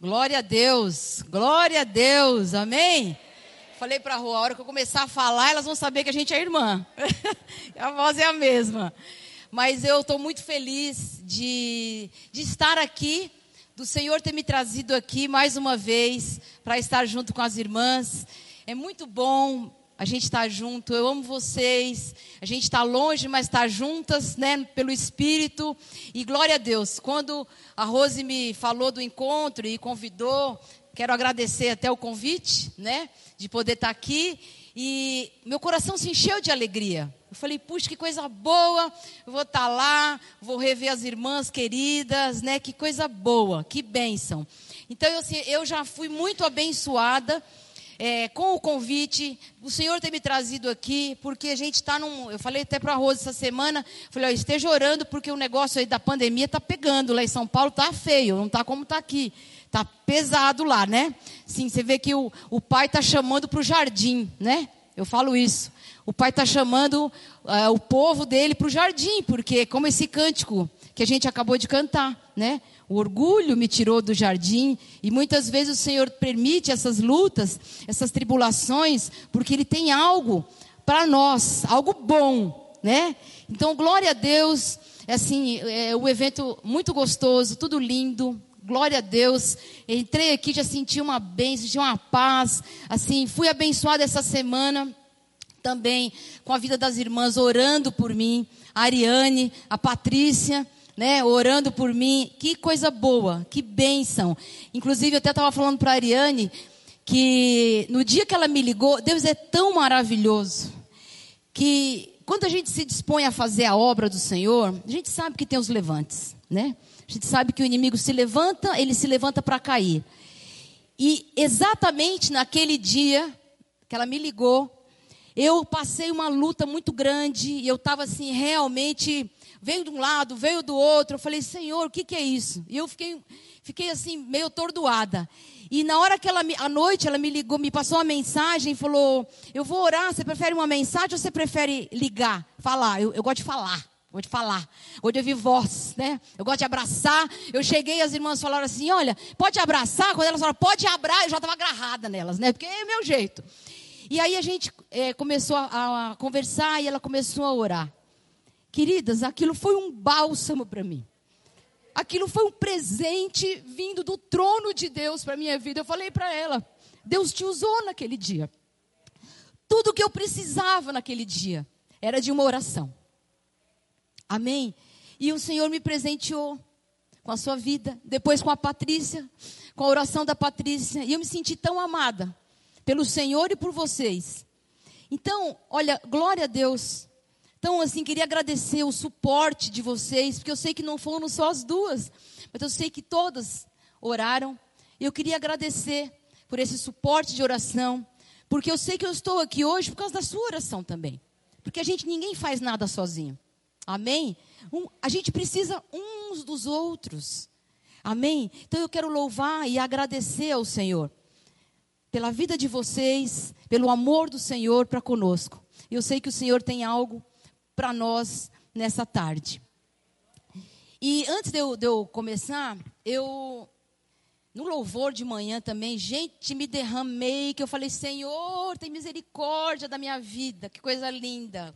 Glória a Deus, glória a Deus, amém? Falei para a rua, a hora que eu começar a falar, elas vão saber que a gente é irmã. a voz é a mesma. Mas eu estou muito feliz de, de estar aqui, do Senhor ter me trazido aqui mais uma vez para estar junto com as irmãs. É muito bom a gente estar junto. Eu amo vocês. A gente está longe, mas está juntas, né, pelo Espírito. E glória a Deus. Quando a Rose me falou do encontro e convidou, quero agradecer até o convite, né, de poder estar aqui. E meu coração se encheu de alegria. Eu falei, puxa, que coisa boa, eu vou estar lá, vou rever as irmãs queridas, né? Que coisa boa, que bênção. Então, eu, assim, eu já fui muito abençoada é, com o convite, o Senhor ter me trazido aqui, porque a gente está num. Eu falei até para a Rosa essa semana, falei, ó, esteja orando, porque o negócio aí da pandemia está pegando lá em São Paulo, está feio, não está como está aqui. Está pesado lá, né? Sim, você vê que o, o pai está chamando para o jardim, né? Eu falo isso. O pai está chamando uh, o povo dele para o jardim, porque como esse cântico que a gente acabou de cantar, né? O orgulho me tirou do jardim e muitas vezes o Senhor permite essas lutas, essas tribulações, porque Ele tem algo para nós, algo bom, né? Então, glória a Deus, é assim, é um evento muito gostoso, tudo lindo, glória a Deus. Entrei aqui, já senti uma bênção, senti uma paz, assim, fui abençoada essa semana também com a vida das irmãs orando por mim, a Ariane, a Patrícia, né, orando por mim. Que coisa boa, que bênção. Inclusive, eu até estava falando para a Ariane que no dia que ela me ligou, Deus é tão maravilhoso que quando a gente se dispõe a fazer a obra do Senhor, a gente sabe que tem os levantes, né? A gente sabe que o inimigo se levanta, ele se levanta para cair. E exatamente naquele dia que ela me ligou, eu passei uma luta muito grande e eu estava assim realmente veio de um lado, veio do outro. Eu falei, Senhor, o que, que é isso? E eu fiquei, fiquei assim, meio atordoada. E na hora que ela, à noite, ela me ligou, me passou uma mensagem e falou: Eu vou orar, você prefere uma mensagem ou você prefere ligar? Falar, eu, eu gosto de falar. Vou te falar. Vou de ouvir voz, né? Eu gosto de abraçar. Eu cheguei, as irmãs falaram assim: olha, pode abraçar? Quando elas falaram, pode abraçar, eu já estava agarrada nelas, né? Porque é o meu jeito. E aí a gente é, começou a, a conversar e ela começou a orar. Queridas, aquilo foi um bálsamo para mim. Aquilo foi um presente vindo do trono de Deus para minha vida. Eu falei para ela: Deus te usou naquele dia. Tudo que eu precisava naquele dia era de uma oração. Amém? E o Senhor me presenteou com a sua vida, depois com a Patrícia, com a oração da Patrícia, e eu me senti tão amada pelo Senhor e por vocês. Então, olha, glória a Deus então, assim, queria agradecer o suporte de vocês, porque eu sei que não foram só as duas, mas eu sei que todas oraram. E eu queria agradecer por esse suporte de oração, porque eu sei que eu estou aqui hoje por causa da sua oração também. Porque a gente, ninguém faz nada sozinho. Amém? Um, a gente precisa uns dos outros. Amém? Então eu quero louvar e agradecer ao Senhor pela vida de vocês, pelo amor do Senhor para conosco. Eu sei que o Senhor tem algo para nós nessa tarde. E antes de eu, de eu começar, eu no louvor de manhã também, gente, me derramei, que eu falei, Senhor, tem misericórdia da minha vida, que coisa linda.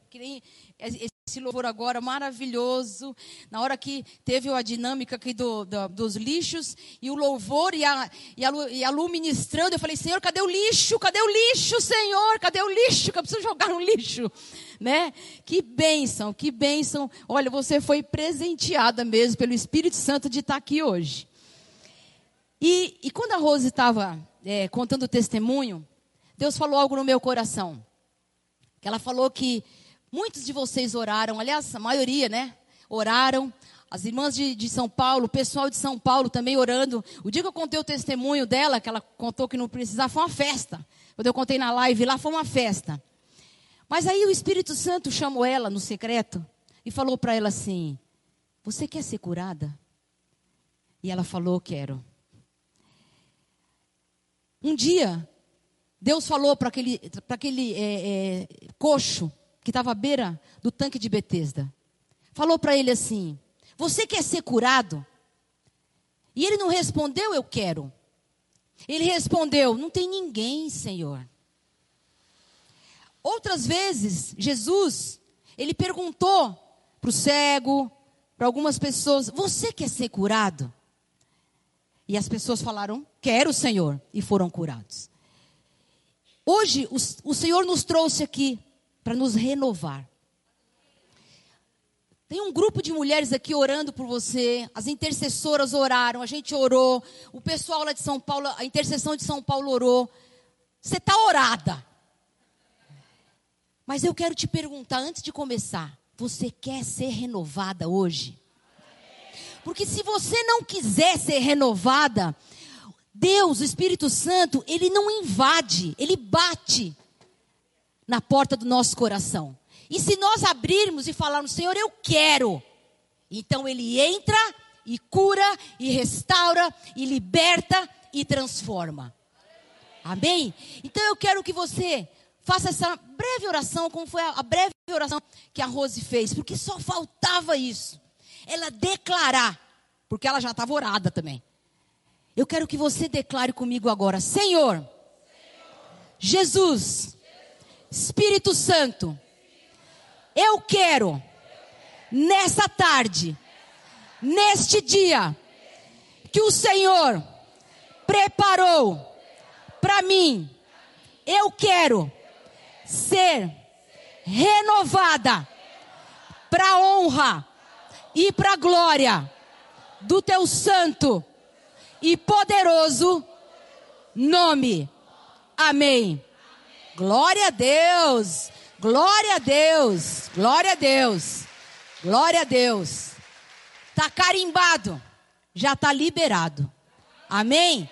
Esse louvor agora maravilhoso. Na hora que teve a dinâmica aqui do, do, dos lixos, e o louvor e a, e, a, e a Lu ministrando, eu falei, Senhor, cadê o lixo? Cadê o lixo, Senhor? Cadê o lixo? Que eu preciso jogar no lixo. Né? Que bênção, que bênção. Olha, você foi presenteada mesmo pelo Espírito Santo de estar aqui hoje. E, e quando a Rose estava é, contando o testemunho, Deus falou algo no meu coração. Que ela falou que muitos de vocês oraram, aliás, a maioria, né? Oraram. As irmãs de, de, São Paulo, o pessoal de São Paulo também orando. O dia que eu contei o testemunho dela, que ela contou que não precisava, foi uma festa. Quando eu contei na live lá, foi uma festa. Mas aí o Espírito Santo chamou ela no secreto e falou para ela assim: Você quer ser curada? E ela falou: Quero. Um dia, Deus falou para aquele, aquele é, é, coxo que estava à beira do tanque de Betesda. Falou para ele assim: Você quer ser curado? E ele não respondeu, eu quero. Ele respondeu: Não tem ninguém, Senhor. Outras vezes, Jesus, ele perguntou para o cego, para algumas pessoas: Você quer ser curado? E as pessoas falaram: Quero, Senhor, e foram curados. Hoje, o, o Senhor nos trouxe aqui para nos renovar. Tem um grupo de mulheres aqui orando por você. As intercessoras oraram, a gente orou. O pessoal lá de São Paulo, a intercessão de São Paulo orou. Você está orada. Mas eu quero te perguntar antes de começar: você quer ser renovada hoje? Porque se você não quiser ser renovada, Deus, o Espírito Santo, ele não invade, ele bate na porta do nosso coração. E se nós abrirmos e falarmos, Senhor, eu quero, então ele entra e cura e restaura e liberta e transforma. Amém? Então eu quero que você faça essa breve oração, como foi a, breve oração que a Rose fez, porque só faltava isso. Ela declarar, porque ela já estava orada também. Eu quero que você declare comigo agora: Senhor, Senhor. Jesus, Espírito Santo, eu quero, nessa tarde, neste dia, que o Senhor preparou para mim, eu quero ser renovada para honra e para glória do teu santo e poderoso nome. Amém. Glória a Deus. Glória a Deus. Glória a Deus. Glória a Deus. Tá carimbado. Já tá liberado. Amém.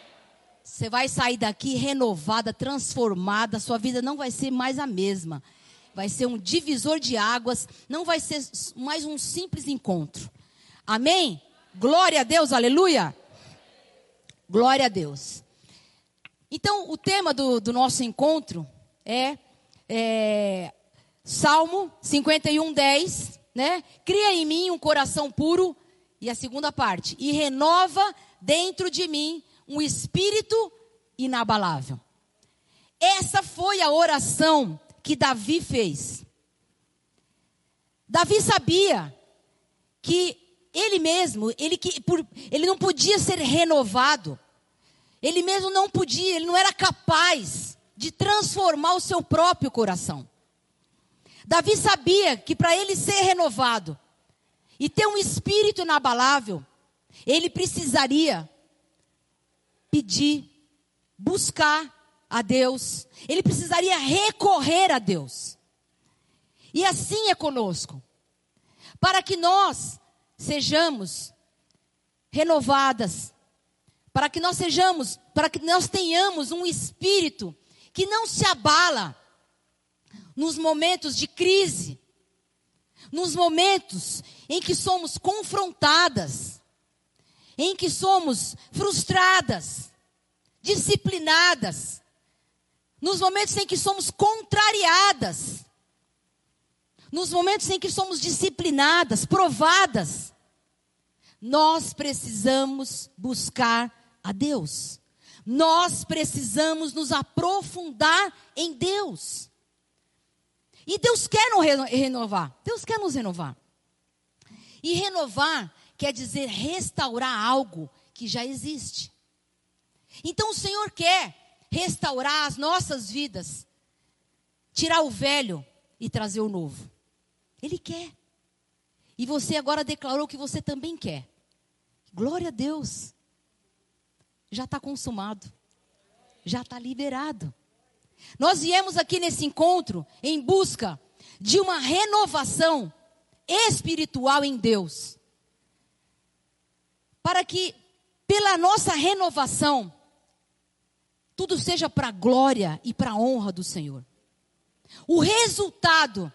Você vai sair daqui renovada, transformada, sua vida não vai ser mais a mesma. Vai ser um divisor de águas, não vai ser mais um simples encontro. Amém? Glória a Deus, aleluia. Glória a Deus. Então, o tema do, do nosso encontro é, é Salmo 51, 10, né? Cria em mim um coração puro. E a segunda parte, e renova dentro de mim um espírito inabalável. Essa foi a oração que Davi fez. Davi sabia que ele mesmo, ele, que, por, ele não podia ser renovado. Ele mesmo não podia, ele não era capaz de transformar o seu próprio coração. Davi sabia que para ele ser renovado e ter um espírito inabalável, ele precisaria pedir, buscar a Deus, ele precisaria recorrer a Deus. E assim é conosco. Para que nós sejamos renovadas, para que nós sejamos, para que nós tenhamos um espírito que não se abala nos momentos de crise, nos momentos em que somos confrontadas, em que somos frustradas, disciplinadas, nos momentos em que somos contrariadas, nos momentos em que somos disciplinadas, provadas, nós precisamos buscar a Deus. Nós precisamos nos aprofundar em Deus. E Deus quer nos renovar. Deus quer nos renovar. E renovar quer dizer restaurar algo que já existe. Então o Senhor quer restaurar as nossas vidas, tirar o velho e trazer o novo. Ele quer. E você agora declarou que você também quer. Glória a Deus. Já está consumado. Já está liberado. Nós viemos aqui nesse encontro em busca de uma renovação espiritual em Deus. Para que, pela nossa renovação, tudo seja para a glória e para a honra do Senhor. O resultado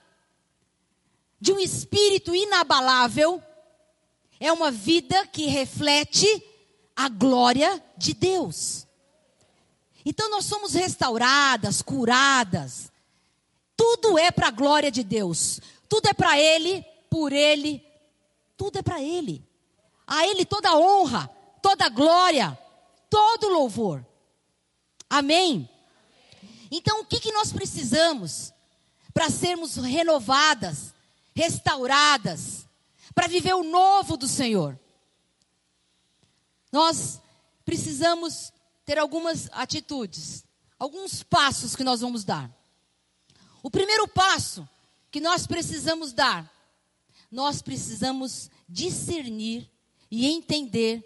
de um espírito inabalável é uma vida que reflete a glória de Deus. Então nós somos restauradas, curadas. Tudo é para a glória de Deus. Tudo é para Ele, por Ele. Tudo é para Ele. A Ele toda honra, toda glória, todo louvor. Amém? Então, o que, que nós precisamos para sermos renovadas, restauradas, para viver o novo do Senhor? Nós precisamos ter algumas atitudes, alguns passos que nós vamos dar. O primeiro passo que nós precisamos dar, nós precisamos discernir e entender,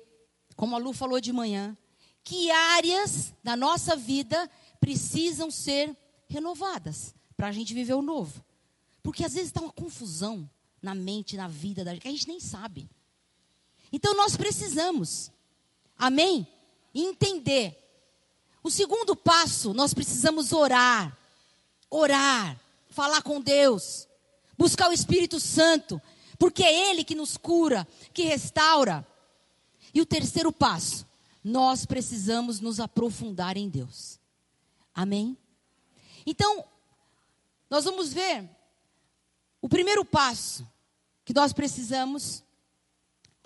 como a Lu falou de manhã, que áreas da nossa vida precisam ser renovadas para a gente viver o novo. Porque às vezes está uma confusão na mente, na vida da gente, que a gente nem sabe. Então nós precisamos, amém? Entender. O segundo passo, nós precisamos orar. Orar, falar com Deus, buscar o Espírito Santo, porque é Ele que nos cura, que restaura. E o terceiro passo, nós precisamos nos aprofundar em Deus. Amém? Então, nós vamos ver o primeiro passo que nós precisamos,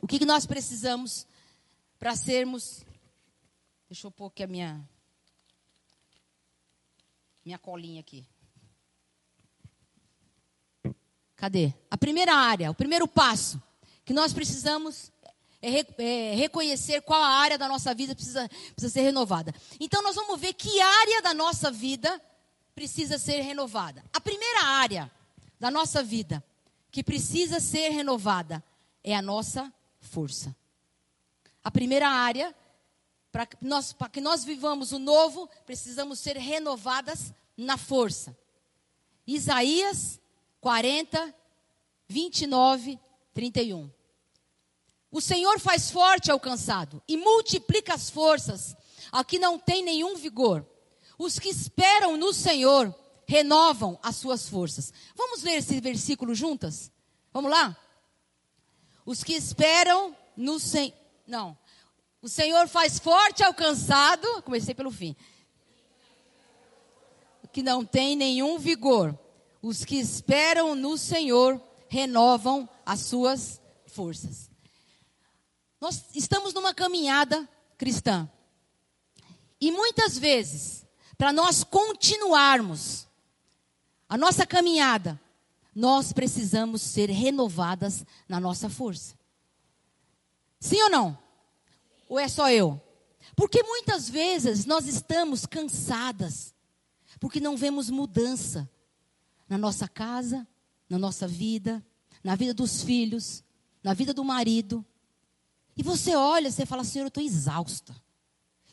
o que, que nós precisamos para sermos. Deixa eu pôr aqui a minha, minha colinha aqui. Cadê? A primeira área, o primeiro passo que nós precisamos é, é, reconhecer qual a área da nossa vida precisa, precisa ser renovada. Então, nós vamos ver que área da nossa vida precisa ser renovada. A primeira área da nossa vida que precisa ser renovada é a nossa força. A primeira área, para que nós, que nós vivamos o novo, precisamos ser renovadas na força. Isaías 40, 29, 31. O Senhor faz forte ao cansado e multiplica as forças ao que não tem nenhum vigor. Os que esperam no Senhor renovam as suas forças. Vamos ler esse versículo juntas? Vamos lá? Os que esperam no Senhor. Não. O Senhor faz forte ao cansado. Comecei pelo fim. Que não tem nenhum vigor. Os que esperam no Senhor renovam as suas forças. Nós estamos numa caminhada cristã. E muitas vezes, para nós continuarmos a nossa caminhada, nós precisamos ser renovadas na nossa força. Sim ou não? Ou é só eu? Porque muitas vezes nós estamos cansadas, porque não vemos mudança na nossa casa, na nossa vida, na vida dos filhos, na vida do marido. E você olha, você fala, Senhor, eu estou exausta.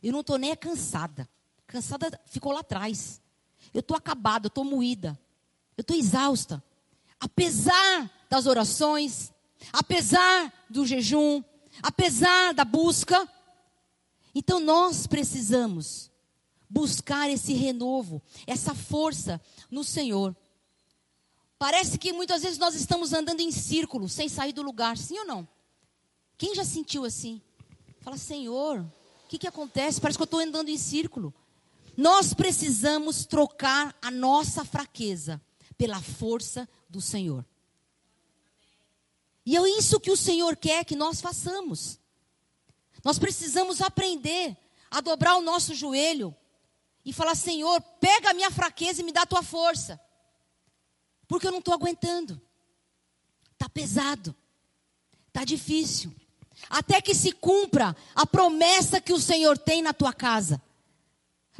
Eu não estou nem cansada. Cansada ficou lá atrás. Eu estou acabada, eu estou moída. Eu estou exausta. Apesar das orações, apesar do jejum, apesar da busca. Então nós precisamos buscar esse renovo, essa força no Senhor. Parece que muitas vezes nós estamos andando em círculo, sem sair do lugar, sim ou não? Quem já sentiu assim? Fala, Senhor, o que, que acontece? Parece que eu estou andando em círculo. Nós precisamos trocar a nossa fraqueza pela força do Senhor. E é isso que o Senhor quer que nós façamos. Nós precisamos aprender a dobrar o nosso joelho e falar: Senhor, pega a minha fraqueza e me dá a tua força. Porque eu não estou aguentando. Está pesado. Está difícil até que se cumpra a promessa que o Senhor tem na tua casa.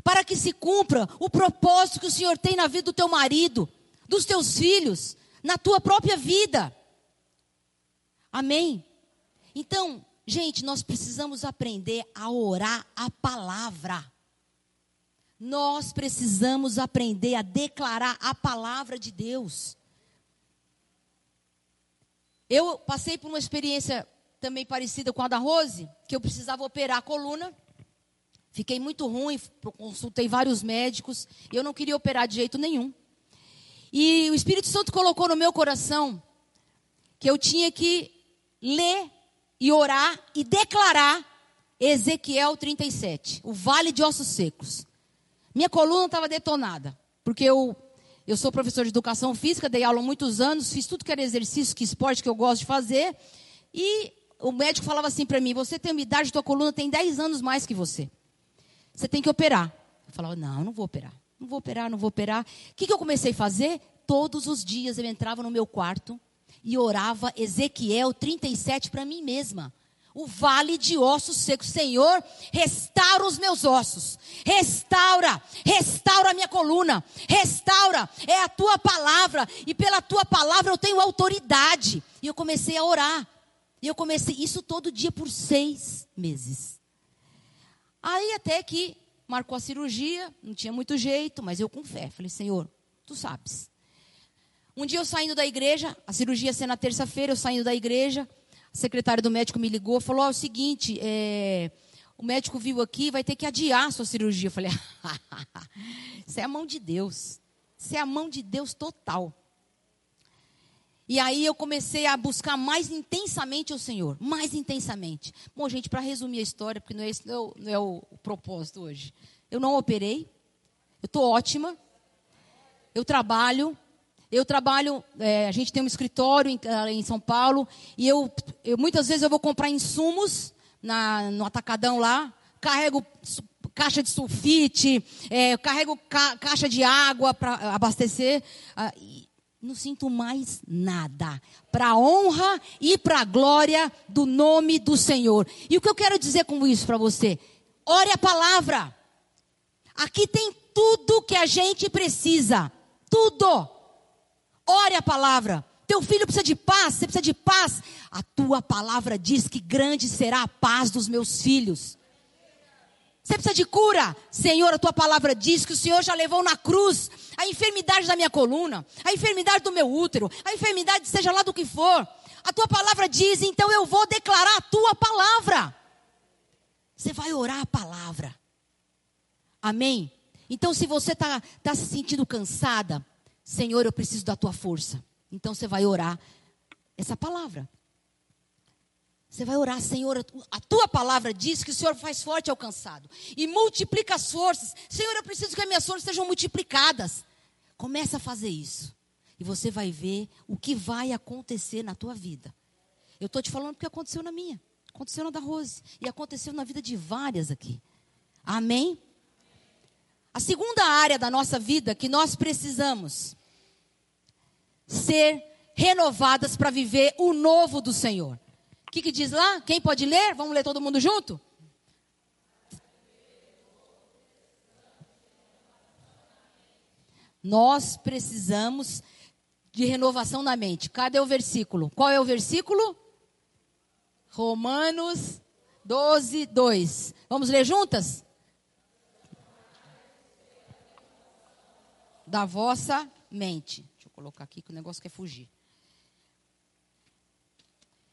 Para que se cumpra o propósito que o Senhor tem na vida do teu marido, dos teus filhos, na tua própria vida. Amém? Então, gente, nós precisamos aprender a orar a palavra. Nós precisamos aprender a declarar a palavra de Deus. Eu passei por uma experiência também parecida com a da Rose, que eu precisava operar a coluna. Fiquei muito ruim, consultei vários médicos, e eu não queria operar de jeito nenhum. E o Espírito Santo colocou no meu coração que eu tinha que ler e orar e declarar Ezequiel 37, o vale de ossos secos. Minha coluna estava detonada, porque eu, eu sou professor de educação física, dei aula há muitos anos, fiz tudo que era exercício, que esporte que eu gosto de fazer, e o médico falava assim para mim: você tem uma idade, tua coluna tem 10 anos mais que você. Você tem que operar. Eu falava, não, não vou operar. Não vou operar, não vou operar. O que, que eu comecei a fazer? Todos os dias eu entrava no meu quarto e orava Ezequiel 37 para mim mesma o vale de ossos secos. Senhor, restaura os meus ossos. Restaura, restaura a minha coluna. Restaura, é a tua palavra. E pela tua palavra eu tenho autoridade. E eu comecei a orar. E eu comecei isso todo dia por seis meses. Aí até que marcou a cirurgia, não tinha muito jeito, mas eu com fé. Falei, Senhor, tu sabes. Um dia eu saindo da igreja, a cirurgia ia ser na terça-feira, eu saindo da igreja a secretária do médico me ligou, falou: oh, é o seguinte, é, o médico viu aqui, vai ter que adiar a sua cirurgia. Eu falei: isso é a mão de Deus. Isso é a mão de Deus total. E aí eu comecei a buscar mais intensamente o Senhor, mais intensamente. Bom, gente, para resumir a história, porque não é esse não é o, não é o propósito hoje. Eu não operei, eu estou ótima, eu trabalho, eu trabalho, é, a gente tem um escritório em, em São Paulo, e eu, eu, muitas vezes eu vou comprar insumos na, no atacadão lá, carrego caixa de sulfite, é, carrego ca, caixa de água para abastecer. Ah, não sinto mais nada. Para a honra e para a glória do nome do Senhor. E o que eu quero dizer com isso para você? Ore a palavra. Aqui tem tudo que a gente precisa. Tudo. Ore a palavra. Teu filho precisa de paz, você precisa de paz. A tua palavra diz que grande será a paz dos meus filhos. Você precisa de cura. Senhor, a tua palavra diz que o Senhor já levou na cruz a enfermidade da minha coluna, a enfermidade do meu útero, a enfermidade seja lá do que for. A tua palavra diz, então eu vou declarar a tua palavra. Você vai orar a palavra. Amém? Então, se você está tá se sentindo cansada, Senhor, eu preciso da tua força. Então você vai orar essa palavra. Você vai orar, Senhor, a tua palavra diz que o Senhor faz forte ao cansado e multiplica as forças. Senhor, eu preciso que as minhas forças sejam multiplicadas. Começa a fazer isso. E você vai ver o que vai acontecer na tua vida. Eu estou te falando porque aconteceu na minha. Aconteceu na da Rose. E aconteceu na vida de várias aqui. Amém? A segunda área da nossa vida que nós precisamos ser renovadas para viver o novo do Senhor. O que, que diz lá? Quem pode ler? Vamos ler todo mundo junto? Nós precisamos de renovação na mente. Cadê o versículo? Qual é o versículo? Romanos 12, 2. Vamos ler juntas? Da vossa mente colocar aqui que o negócio quer fugir.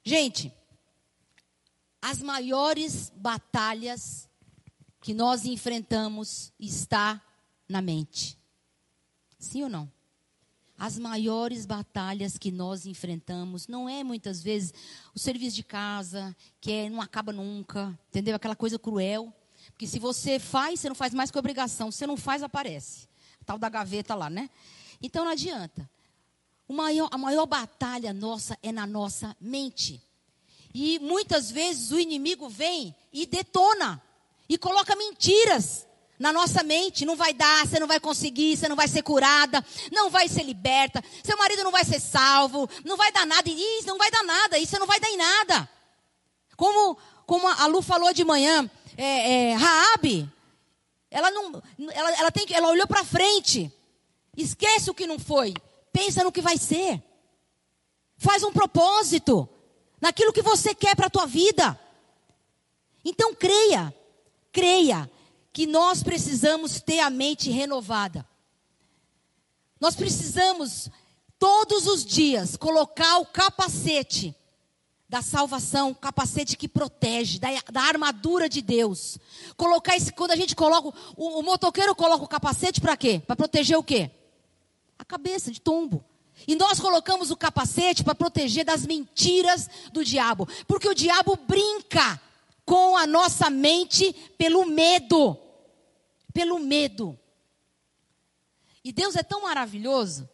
Gente, as maiores batalhas que nós enfrentamos está na mente. Sim ou não? As maiores batalhas que nós enfrentamos não é muitas vezes o serviço de casa, que é, não acaba nunca, entendeu? Aquela coisa cruel. Porque se você faz, você não faz mais que obrigação. Se você não faz, aparece. Tal da gaveta lá, né? Então não adianta. Maior, a maior batalha nossa é na nossa mente. E muitas vezes o inimigo vem e detona e coloca mentiras na nossa mente. Não vai dar, você não vai conseguir, você não vai ser curada, não vai ser liberta, seu marido não vai ser salvo, não vai dar nada. Isso não vai dar nada, isso não vai dar em nada. Como, como a Lu falou de manhã, é, é, Raabe, ela não, ela, ela, tem, ela olhou para frente, esquece o que não foi pensa no que vai ser. Faz um propósito naquilo que você quer para a tua vida. Então creia, creia que nós precisamos ter a mente renovada. Nós precisamos todos os dias colocar o capacete da salvação, capacete que protege, da, da, armadura de Deus. Colocar esse, quando a gente coloca, o, o motoqueiro coloca o capacete para quê? Para proteger o quê? A cabeça de tombo. E nós colocamos o capacete para proteger das mentiras do diabo. Porque o diabo brinca com a nossa mente pelo medo. Pelo medo. E Deus é tão maravilhoso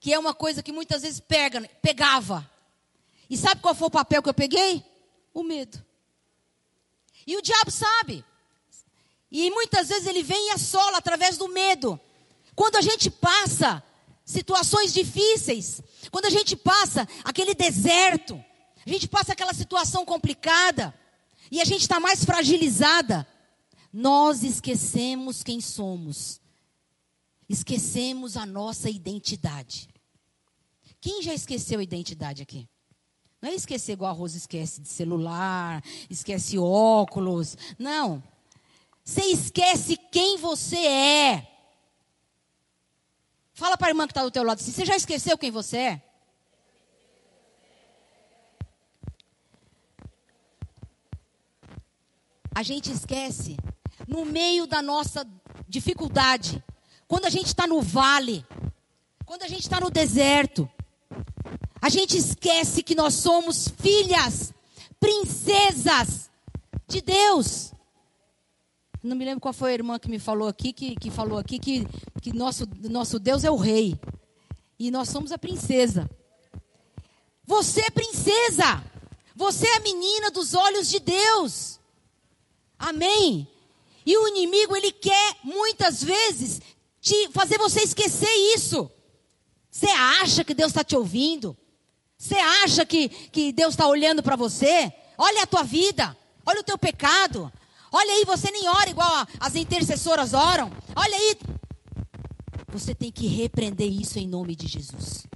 que é uma coisa que muitas vezes pega, pegava. E sabe qual foi o papel que eu peguei? O medo. E o diabo sabe E muitas vezes ele vem e assola através do medo. Quando a gente passa situações difíceis, quando a gente passa aquele deserto, a gente passa aquela situação complicada e a gente está mais fragilizada, nós esquecemos quem somos, esquecemos a nossa identidade. Quem já esqueceu a identidade aqui? Não é esquecer igual a Rosa esquece de celular, esquece óculos. Não. Você esquece quem você é. Fala para a irmã que está do teu lado assim, você já esqueceu quem você é? A gente esquece no meio da nossa dificuldade, quando a gente está no vale, quando a gente está no deserto, a gente esquece que nós somos filhas, princesas de Deus. Não me lembro qual foi a irmã que me falou aqui, que, que falou aqui que, que nosso, nosso Deus é o rei. E nós somos a princesa. Você é princesa. Você é a menina dos olhos de Deus. Amém? E o inimigo, ele quer muitas vezes te fazer você esquecer isso. Você acha que Deus está te ouvindo? Você acha que, que Deus está olhando para você? Olha a tua vida, olha o teu pecado. Olha aí, você nem ora igual as intercessoras oram. Olha aí. Você tem que repreender isso em nome de Jesus.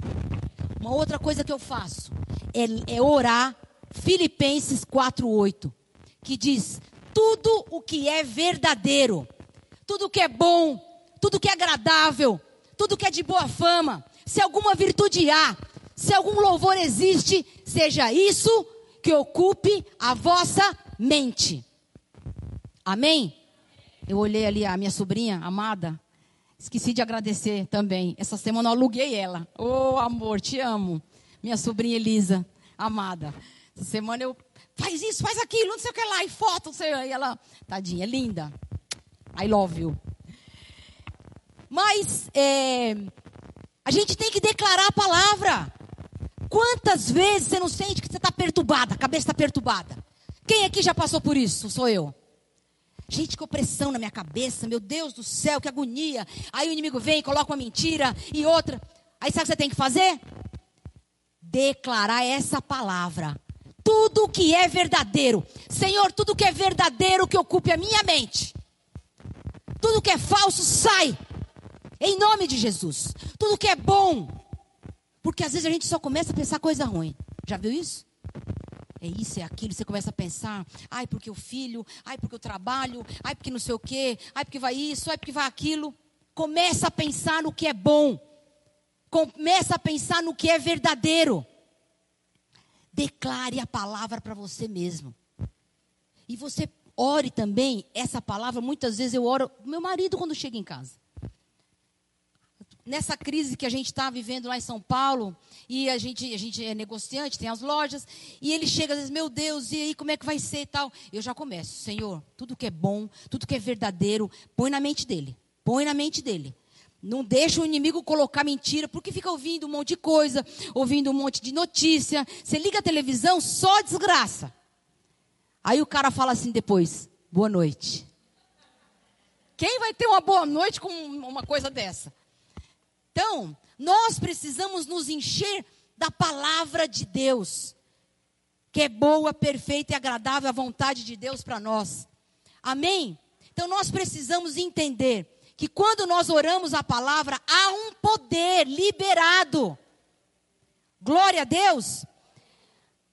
Uma outra coisa que eu faço é, é orar Filipenses 4:8, que diz: tudo o que é verdadeiro, tudo o que é bom, tudo o que é agradável, tudo o que é de boa fama, se alguma virtude há, se algum louvor existe, seja isso que ocupe a vossa mente. Amém? Eu olhei ali a minha sobrinha amada, esqueci de agradecer também. Essa semana eu aluguei ela. Ô oh, amor, te amo. Minha sobrinha Elisa, amada. Essa semana eu faz isso, faz aquilo, não sei o que lá, e foto, não sei. E ela, tadinha, linda. I love you. Mas é, a gente tem que declarar a palavra. Quantas vezes você não sente que você está perturbada, a cabeça está perturbada? Quem aqui já passou por isso? Sou eu. Gente, que opressão na minha cabeça, meu Deus do céu, que agonia. Aí o inimigo vem, coloca uma mentira e outra. Aí sabe o que você tem que fazer? Declarar essa palavra. Tudo que é verdadeiro. Senhor, tudo que é verdadeiro que ocupe a minha mente. Tudo que é falso, sai. Em nome de Jesus. Tudo que é bom. Porque às vezes a gente só começa a pensar coisa ruim. Já viu isso? É isso, é aquilo. Você começa a pensar, ai, porque o filho, ai, porque o trabalho, ai, porque não sei o quê, ai, porque vai isso, ai, porque vai aquilo. Começa a pensar no que é bom. Começa a pensar no que é verdadeiro. Declare a palavra para você mesmo. E você ore também essa palavra. Muitas vezes eu oro, meu marido, quando chega em casa nessa crise que a gente está vivendo lá em São Paulo, e a gente, a gente é negociante, tem as lojas, e ele chega às vezes, meu Deus, e aí como é que vai ser e tal? Eu já começo, Senhor, tudo que é bom, tudo que é verdadeiro, põe na mente dele, põe na mente dele. Não deixa o inimigo colocar mentira, porque fica ouvindo um monte de coisa, ouvindo um monte de notícia. Você liga a televisão, só desgraça. Aí o cara fala assim depois: boa noite. Quem vai ter uma boa noite com uma coisa dessa? Então, nós precisamos nos encher da palavra de Deus, que é boa, perfeita e agradável a vontade de Deus para nós. Amém? Então, nós precisamos entender que quando nós oramos a palavra, há um poder liberado. Glória a Deus.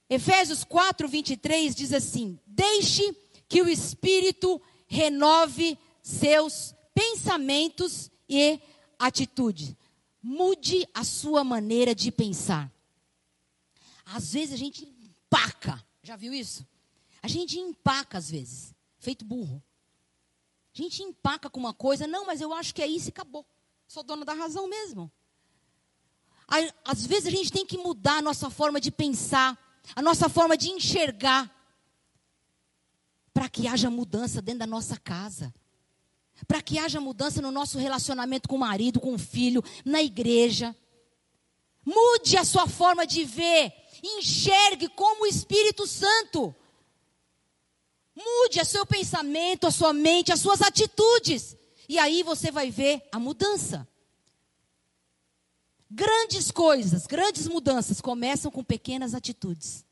Efésios 4, 23 diz assim: Deixe que o Espírito renove seus pensamentos e atitudes. Mude a sua maneira de pensar. Às vezes a gente empaca. Já viu isso? A gente empaca às vezes, feito burro. A gente empaca com uma coisa, não, mas eu acho que é isso e acabou. Sou dona da razão mesmo. Às vezes a gente tem que mudar a nossa forma de pensar, a nossa forma de enxergar, para que haja mudança dentro da nossa casa para que haja mudança no nosso relacionamento com o marido, com o filho, na igreja. Mude a sua forma de ver, enxergue como o Espírito Santo. Mude o seu pensamento, a sua mente, as suas atitudes. E aí você vai ver a mudança. Grandes coisas, grandes mudanças começam com pequenas atitudes.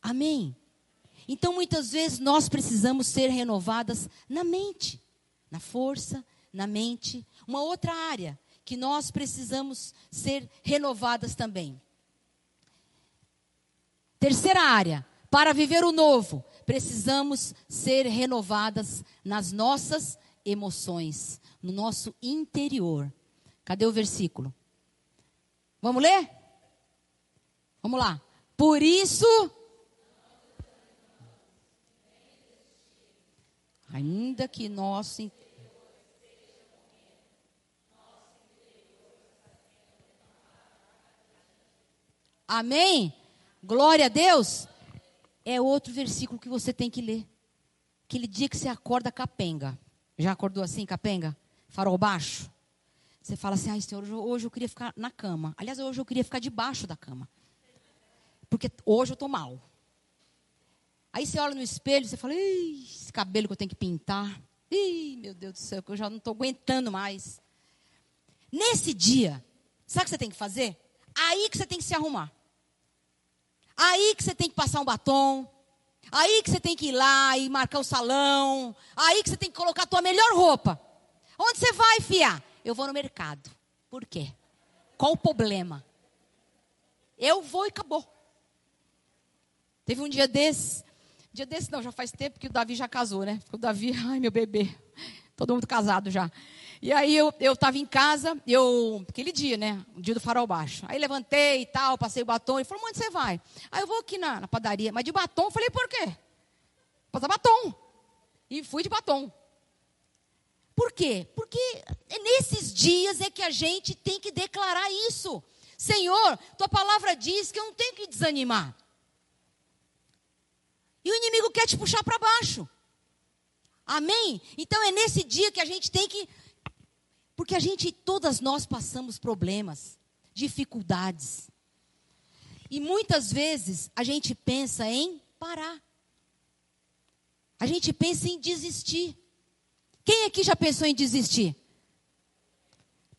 Amém? Então, muitas vezes, nós precisamos ser renovadas na mente, na força, na mente. Uma outra área que nós precisamos ser renovadas também. Terceira área, para viver o novo, precisamos ser renovadas nas nossas emoções, no nosso interior. Cadê o versículo? Vamos ler? Vamos lá. Por isso. Ainda que nosso. Amém? Glória a Deus. É outro versículo que você tem que ler. Aquele dia que você acorda capenga. Já acordou assim, capenga? Farol baixo? Você fala assim, ai Senhor, hoje eu queria ficar na cama. Aliás, hoje eu queria ficar debaixo da cama. Porque hoje eu estou mal. Aí você olha no espelho você fala, esse cabelo que eu tenho que pintar. Ih, meu Deus do céu, que eu já não estou aguentando mais. Nesse dia, sabe o que você tem que fazer? Aí que você tem que se arrumar. Aí que você tem que passar um batom. Aí que você tem que ir lá e marcar o salão. Aí que você tem que colocar a tua melhor roupa. Onde você vai, fia? Eu vou no mercado. Por quê? Qual o problema? Eu vou e acabou. Teve um dia desse. Dia desse não, já faz tempo que o Davi já casou, né? O Davi, ai meu bebê. Todo mundo casado já. E aí eu estava em casa, eu, aquele dia, né? O dia do farol baixo. Aí levantei e tal, passei o batom. Ele falou, onde você vai? Aí eu vou aqui na, na padaria. Mas de batom, eu falei, por quê? Passar batom. E fui de batom. Por quê? Porque é nesses dias é que a gente tem que declarar isso. Senhor, tua palavra diz que eu não tenho que desanimar. E o inimigo quer te puxar para baixo. Amém? Então é nesse dia que a gente tem que porque a gente, todas nós passamos problemas, dificuldades. E muitas vezes a gente pensa em parar. A gente pensa em desistir. Quem aqui já pensou em desistir?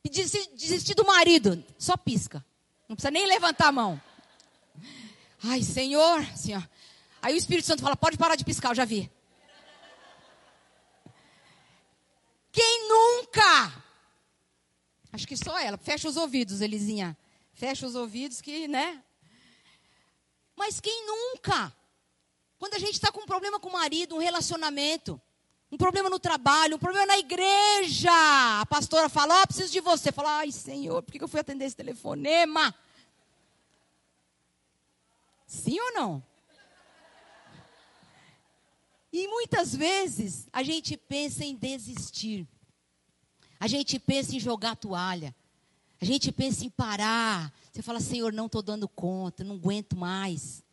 Desistir do marido, só pisca. Não precisa nem levantar a mão. Ai, Senhor, Senhor. Aí o Espírito Santo fala: pode parar de piscar, eu já vi. Quem nunca Acho que só ela. Fecha os ouvidos, Elisinha. Fecha os ouvidos que, né? Mas quem nunca? Quando a gente está com um problema com o marido, um relacionamento, um problema no trabalho, um problema na igreja, a pastora fala, oh, preciso de você. Fala, ai Senhor, por que eu fui atender esse telefonema? Sim ou não? E muitas vezes a gente pensa em desistir. A gente pensa em jogar toalha. A gente pensa em parar. Você fala, Senhor, não estou dando conta, não aguento mais.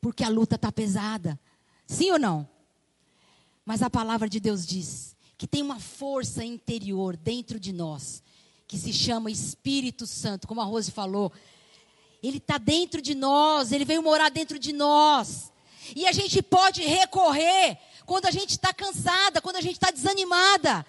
Porque a luta está pesada. Sim ou não? Mas a palavra de Deus diz que tem uma força interior dentro de nós, que se chama Espírito Santo, como a Rose falou. Ele está dentro de nós, ele veio morar dentro de nós. E a gente pode recorrer quando a gente está cansada, quando a gente está desanimada.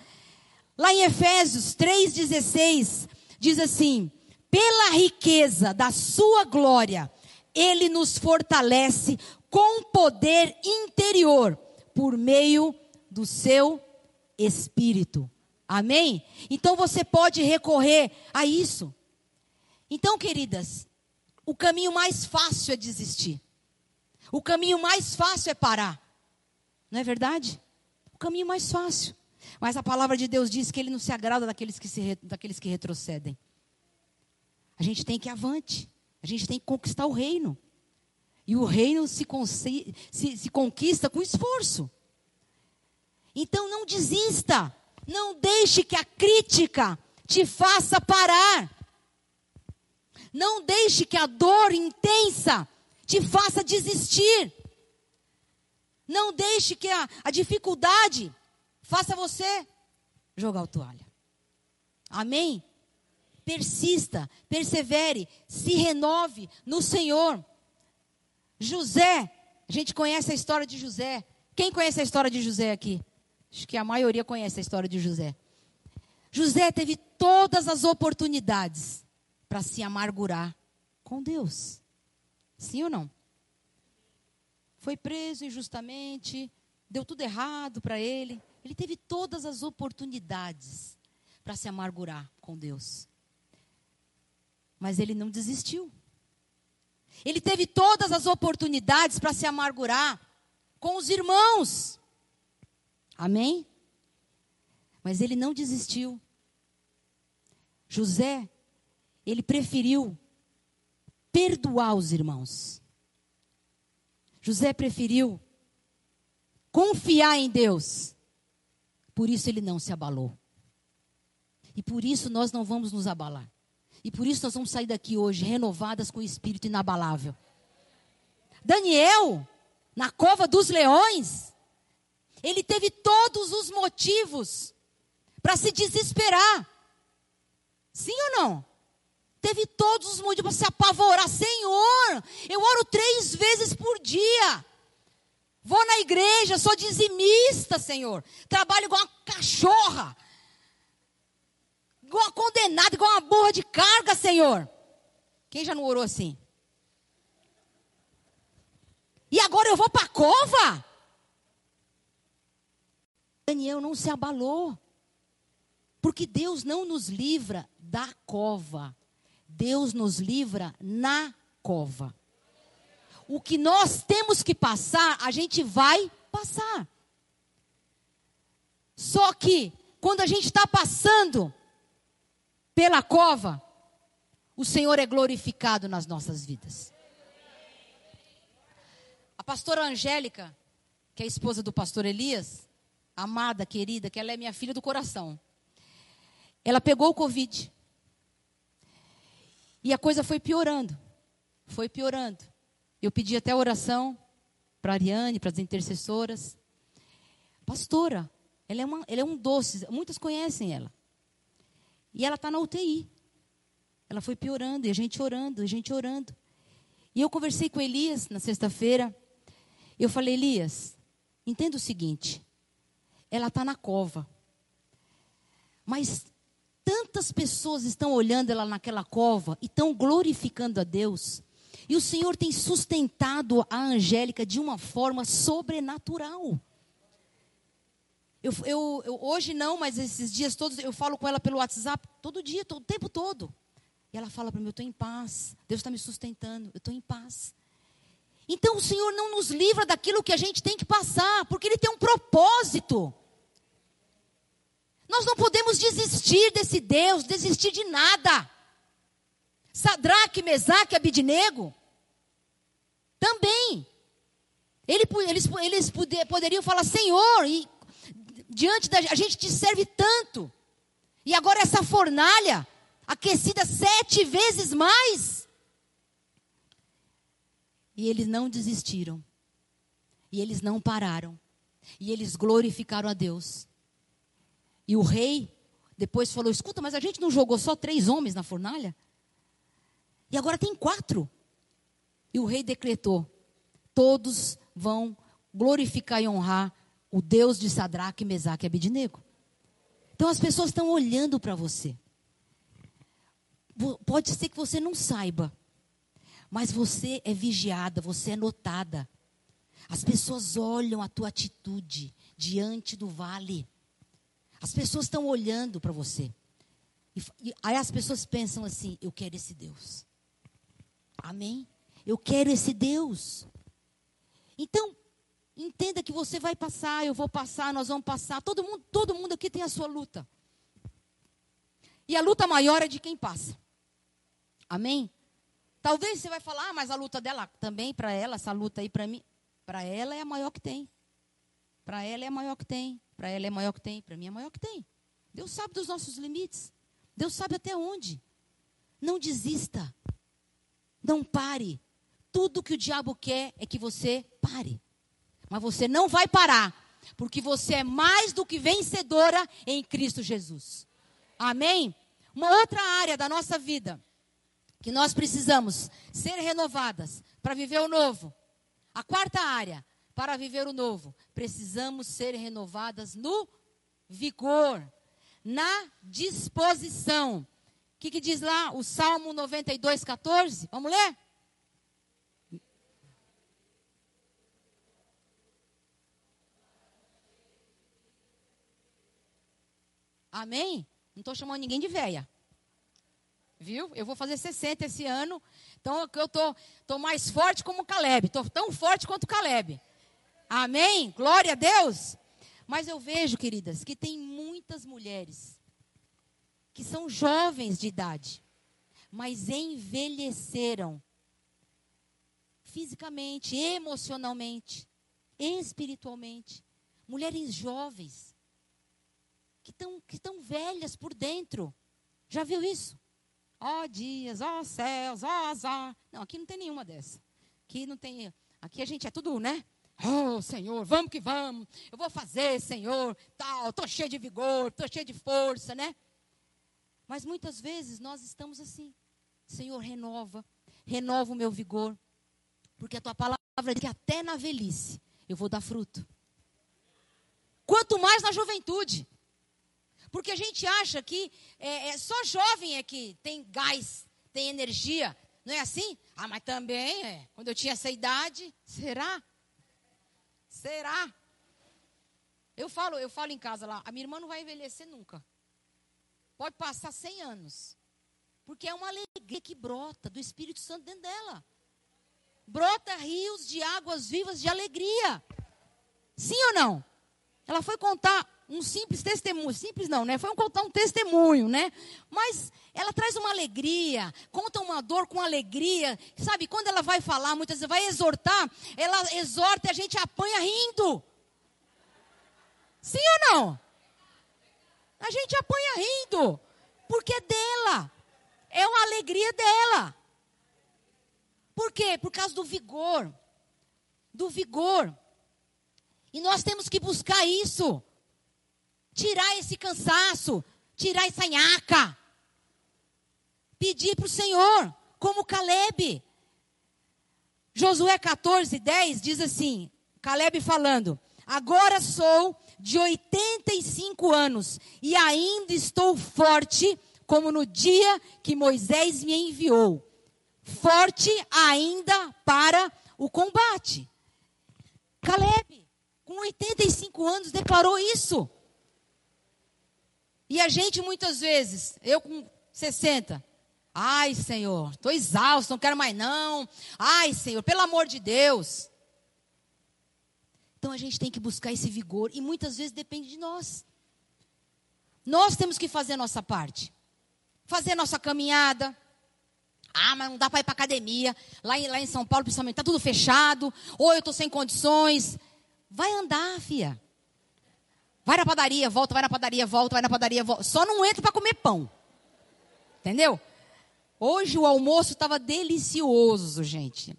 Lá em Efésios 3,16, diz assim: pela riqueza da sua glória, ele nos fortalece com poder interior, por meio do seu espírito. Amém? Então você pode recorrer a isso. Então, queridas, o caminho mais fácil é desistir. O caminho mais fácil é parar. Não é verdade? O caminho mais fácil. Mas a palavra de Deus diz que ele não se agrada daqueles que, se, daqueles que retrocedem. A gente tem que ir avante. A gente tem que conquistar o reino. E o reino se, se, se conquista com esforço. Então não desista. Não deixe que a crítica te faça parar. Não deixe que a dor intensa te faça desistir. Não deixe que a, a dificuldade faça você jogar o toalha. Amém? Persista, persevere, se renove no Senhor. José, gente conhece a história de José. Quem conhece a história de José aqui? Acho que a maioria conhece a história de José. José teve todas as oportunidades para se amargurar com Deus. Sim ou não? Foi preso injustamente, deu tudo errado para ele. Ele teve todas as oportunidades para se amargurar com Deus. Mas ele não desistiu. Ele teve todas as oportunidades para se amargurar com os irmãos. Amém? Mas ele não desistiu. José, ele preferiu perdoar os irmãos. José preferiu confiar em Deus. Por isso ele não se abalou. E por isso nós não vamos nos abalar. E por isso nós vamos sair daqui hoje renovadas com o espírito inabalável. Daniel, na cova dos leões, ele teve todos os motivos para se desesperar. Sim ou não? Teve todos os motivos para se apavorar. Senhor, eu oro três vezes por dia. Vou na igreja, sou dizimista, Senhor. Trabalho igual uma cachorra. Igual uma condenada, igual uma burra de carga, Senhor. Quem já não orou assim? E agora eu vou para a cova? Daniel não se abalou. Porque Deus não nos livra da cova. Deus nos livra na cova. O que nós temos que passar, a gente vai passar. Só que, quando a gente está passando pela cova, o Senhor é glorificado nas nossas vidas. A pastora Angélica, que é a esposa do pastor Elias, amada, querida, que ela é minha filha do coração. Ela pegou o Covid. E a coisa foi piorando. Foi piorando. Eu pedi até oração para a Ariane, para as intercessoras. Pastora, ela é, uma, ela é um doce, muitas conhecem ela. E ela está na UTI. Ela foi piorando, e a gente orando, a gente orando. E eu conversei com Elias na sexta-feira. Eu falei, Elias, entenda o seguinte: ela está na cova. Mas Tantas pessoas estão olhando ela naquela cova e estão glorificando a Deus. E o Senhor tem sustentado a Angélica de uma forma sobrenatural. Eu, eu, eu, hoje não, mas esses dias todos eu falo com ela pelo WhatsApp todo dia, todo, o tempo todo. E ela fala para mim: Eu estou em paz. Deus está me sustentando. Eu estou em paz. Então o Senhor não nos livra daquilo que a gente tem que passar, porque Ele tem um propósito. Nós não podemos desistir desse Deus, desistir de nada. Sadraque, Mesaque, Abidinego, também. Ele, eles, eles poderiam falar, Senhor, e, diante da a gente te serve tanto. E agora essa fornalha, aquecida sete vezes mais. E eles não desistiram. E eles não pararam. E eles glorificaram a Deus. E o rei depois falou: escuta, mas a gente não jogou só três homens na fornalha? E agora tem quatro. E o rei decretou: todos vão glorificar e honrar o Deus de Sadraque, Mesaque e Abidinego. Então as pessoas estão olhando para você. Pode ser que você não saiba, mas você é vigiada, você é notada. As pessoas olham a tua atitude diante do vale. As pessoas estão olhando para você. E, e, aí as pessoas pensam assim: eu quero esse Deus. Amém? Eu quero esse Deus. Então, entenda que você vai passar, eu vou passar, nós vamos passar. Todo mundo, todo mundo aqui tem a sua luta. E a luta maior é de quem passa. Amém? Talvez você vai falar, ah, mas a luta dela também, para ela, essa luta aí para mim, para ela é a maior que tem. Para ela é a maior que tem. Para ela é maior que tem, para mim é maior que tem. Deus sabe dos nossos limites. Deus sabe até onde. Não desista. Não pare. Tudo que o diabo quer é que você pare. Mas você não vai parar, porque você é mais do que vencedora em Cristo Jesus. Amém? Uma outra área da nossa vida que nós precisamos ser renovadas para viver o novo. A quarta área, para viver o novo, precisamos ser renovadas no vigor, na disposição. Que, que diz lá o Salmo 92, 14? Vamos ler? Amém? Não estou chamando ninguém de véia. Viu? Eu vou fazer 60 esse ano. Então eu estou tô, tô mais forte como Caleb. Estou tão forte quanto Caleb. Amém? Glória a Deus. Mas eu vejo, queridas, que tem muitas mulheres que são jovens de idade, mas envelheceram fisicamente, emocionalmente, espiritualmente. Mulheres jovens que estão que tão velhas por dentro. Já viu isso? Ó oh, dias, ó oh, céus, ó oh, azar. Não, aqui não tem nenhuma dessa. Aqui não tem. Aqui a gente é tudo, né? Oh, Senhor, vamos que vamos. Eu vou fazer, Senhor. Tal, estou cheio de vigor, estou cheio de força, né? Mas muitas vezes nós estamos assim. Senhor, renova, renova o meu vigor. Porque a tua palavra diz que até na velhice eu vou dar fruto. Quanto mais na juventude. Porque a gente acha que é, é, só jovem é que tem gás, tem energia. Não é assim? Ah, mas também é. Quando eu tinha essa idade, será? Será? Eu falo, eu falo em casa lá, a minha irmã não vai envelhecer nunca. Pode passar 100 anos. Porque é uma alegria que brota do Espírito Santo dentro dela. Brota rios de águas vivas de alegria. Sim ou não? Ela foi contar um simples testemunho, simples não, né? Foi contar um testemunho, né? Mas ela traz uma alegria, conta uma dor com alegria, sabe? Quando ela vai falar, muitas vezes vai exortar, ela exorta e a gente apanha rindo. Sim ou não? A gente apanha rindo, porque é dela, é uma alegria dela. Por quê? Por causa do vigor, do vigor. E nós temos que buscar isso tirar esse cansaço, tirar essa nhaca. Pedir para o Senhor, como Caleb. Josué 14, 10 diz assim: Caleb falando, agora sou de 85 anos e ainda estou forte como no dia que Moisés me enviou. Forte ainda para o combate. Caleb, com 85 anos, declarou isso. E a gente muitas vezes, eu com 60, ai Senhor, estou exausto, não quero mais não. Ai Senhor, pelo amor de Deus. Então a gente tem que buscar esse vigor e muitas vezes depende de nós. Nós temos que fazer a nossa parte. Fazer a nossa caminhada. Ah, mas não dá para ir para academia. Lá em, lá em São Paulo, principalmente, está tudo fechado. Ou eu estou sem condições. Vai andar, filha. Vai na padaria, volta, vai na padaria, volta, vai na padaria, volta. Só não entra para comer pão. Entendeu? Hoje o almoço estava delicioso, gente.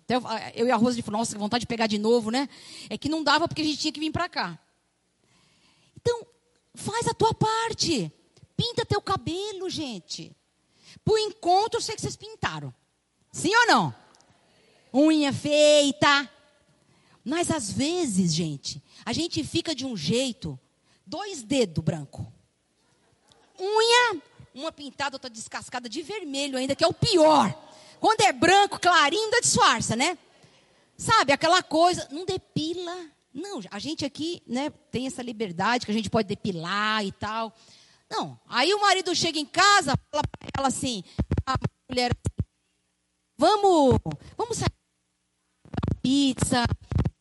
Eu e a Rosa de nossa, que vontade de pegar de novo, né? É que não dava porque a gente tinha que vir para cá. Então, faz a tua parte. Pinta teu cabelo, gente. Pro encontro, eu sei que vocês pintaram. Sim ou não? Unha feita. Mas às vezes, gente, a gente fica de um jeito dois dedos branco. Unha, uma pintada, outra descascada de vermelho ainda, que é o pior. Quando é branco, clarinho, ainda disfarça, né? Sabe, aquela coisa, não depila. Não, a gente aqui, né, tem essa liberdade que a gente pode depilar e tal. Não, aí o marido chega em casa, fala para ela assim, a mulher assim, vamos, vamos sair pizza.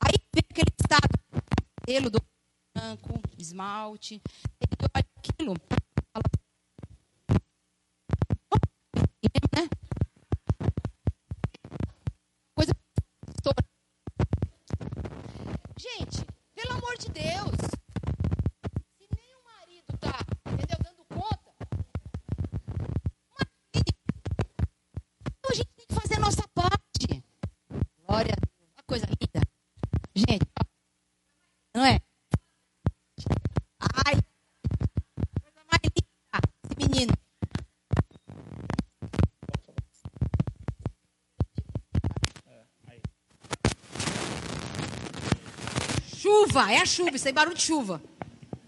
Aí vê aquele estado do branco, esmalte. Aquilo, né? Coisa Gente, pelo amor de Deus, se nem o marido está, entendeu, dando conta, então a gente tem que fazer a nossa parte. Glória a Deus, uma coisa linda. Gente, não é? Ai, coisa mais chuva, é a chuva, isso aí é barulho de chuva.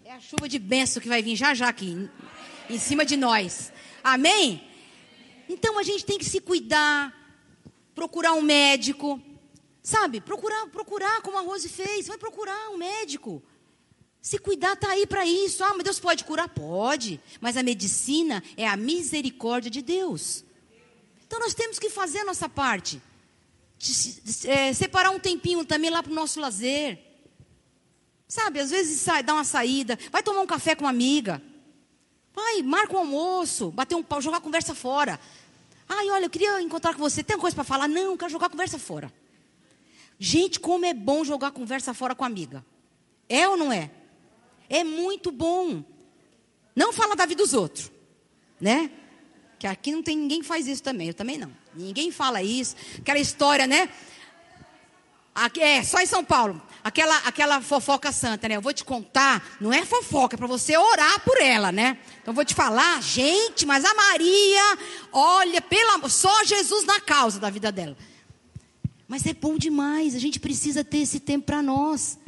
É a chuva de benção que vai vir já já aqui, em, cima de nós. Amém? Então a gente tem que se cuidar, procurar um médico, sabe? Procurar, procurar como a Rose fez, vai procurar um médico. Se cuidar está aí para isso. Ah, mas Deus pode curar? Pode. Mas a medicina é a misericórdia de Deus. Então nós temos que fazer a nossa parte. É, separar um tempinho também lá para o nosso lazer. Sabe, às vezes sai, dá uma saída, vai tomar um café com uma amiga. Vai, marca um almoço, bater um pau, jogar a conversa fora. Ai, olha, eu queria encontrar com você. Tem coisa para falar? Não, quero jogar a conversa fora. Gente, como é bom jogar a conversa fora com a amiga. É ou não é? É muito bom. Não fala da vida dos outros, né? Que aqui não tem ninguém que faz isso também, eu também não. Ninguém fala isso. Aquela história, né? Aqui, é, só em São Paulo. Aquela, aquela fofoca santa, né? Eu vou te contar, não é fofoca, é para você orar por ela, né? Então eu vou te falar, gente, mas a Maria, olha, pela, só Jesus na causa da vida dela. Mas é bom demais, a gente precisa ter esse tempo para nós.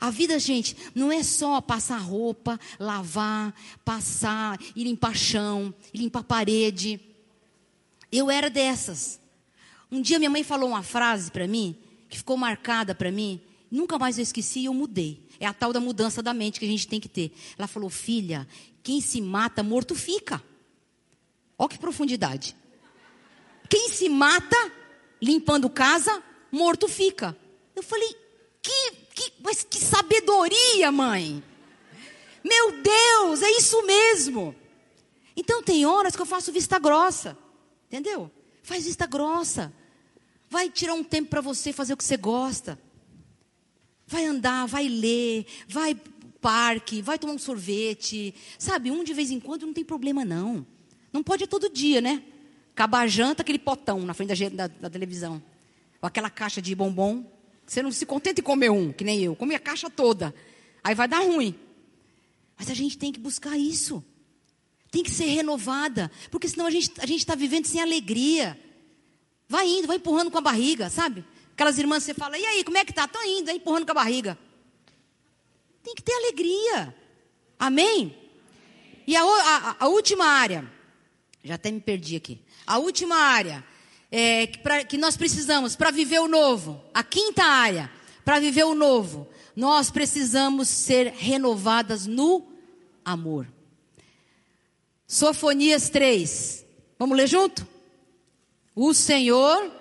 A vida, gente, não é só passar roupa, lavar, passar, ir limpar chão, ir limpar parede. Eu era dessas. Um dia minha mãe falou uma frase para mim, que ficou marcada para mim, nunca mais eu esqueci e eu mudei. É a tal da mudança da mente que a gente tem que ter. Ela falou: Filha, quem se mata, morto fica. Olha que profundidade. Quem se mata, limpando casa, morto fica. Eu falei: Que que, mas que sabedoria, mãe! Meu Deus, é isso mesmo. Então tem horas que eu faço vista grossa, entendeu? Faz vista grossa. Vai tirar um tempo para você fazer o que você gosta. Vai andar, vai ler, vai parque, vai tomar um sorvete. Sabe, um de vez em quando não tem problema não. Não pode é todo dia, né? Acabar a janta, aquele potão na frente da, da, da televisão. Ou aquela caixa de bombom. Você não se contenta em comer um, que nem eu. Come a caixa toda. Aí vai dar ruim. Mas a gente tem que buscar isso. Tem que ser renovada. Porque senão a gente a está vivendo sem alegria. Vai indo, vai empurrando com a barriga, sabe? Aquelas irmãs você fala, e aí, como é que tá? Estou indo, empurrando com a barriga. Tem que ter alegria. Amém? E a, a, a última área. Já até me perdi aqui. A última área é, que, pra, que nós precisamos para viver o novo. A quinta área, para viver o novo, nós precisamos ser renovadas no amor. Sofonias 3. Vamos ler junto? O Senhor.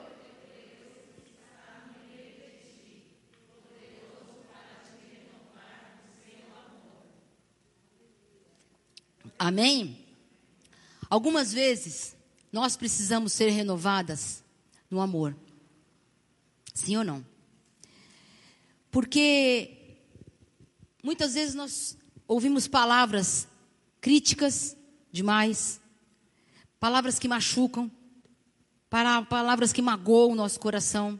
Amém? Algumas vezes nós precisamos ser renovadas no amor. Sim ou não? Porque muitas vezes nós ouvimos palavras críticas demais, palavras que machucam, palavras que magoam o nosso coração.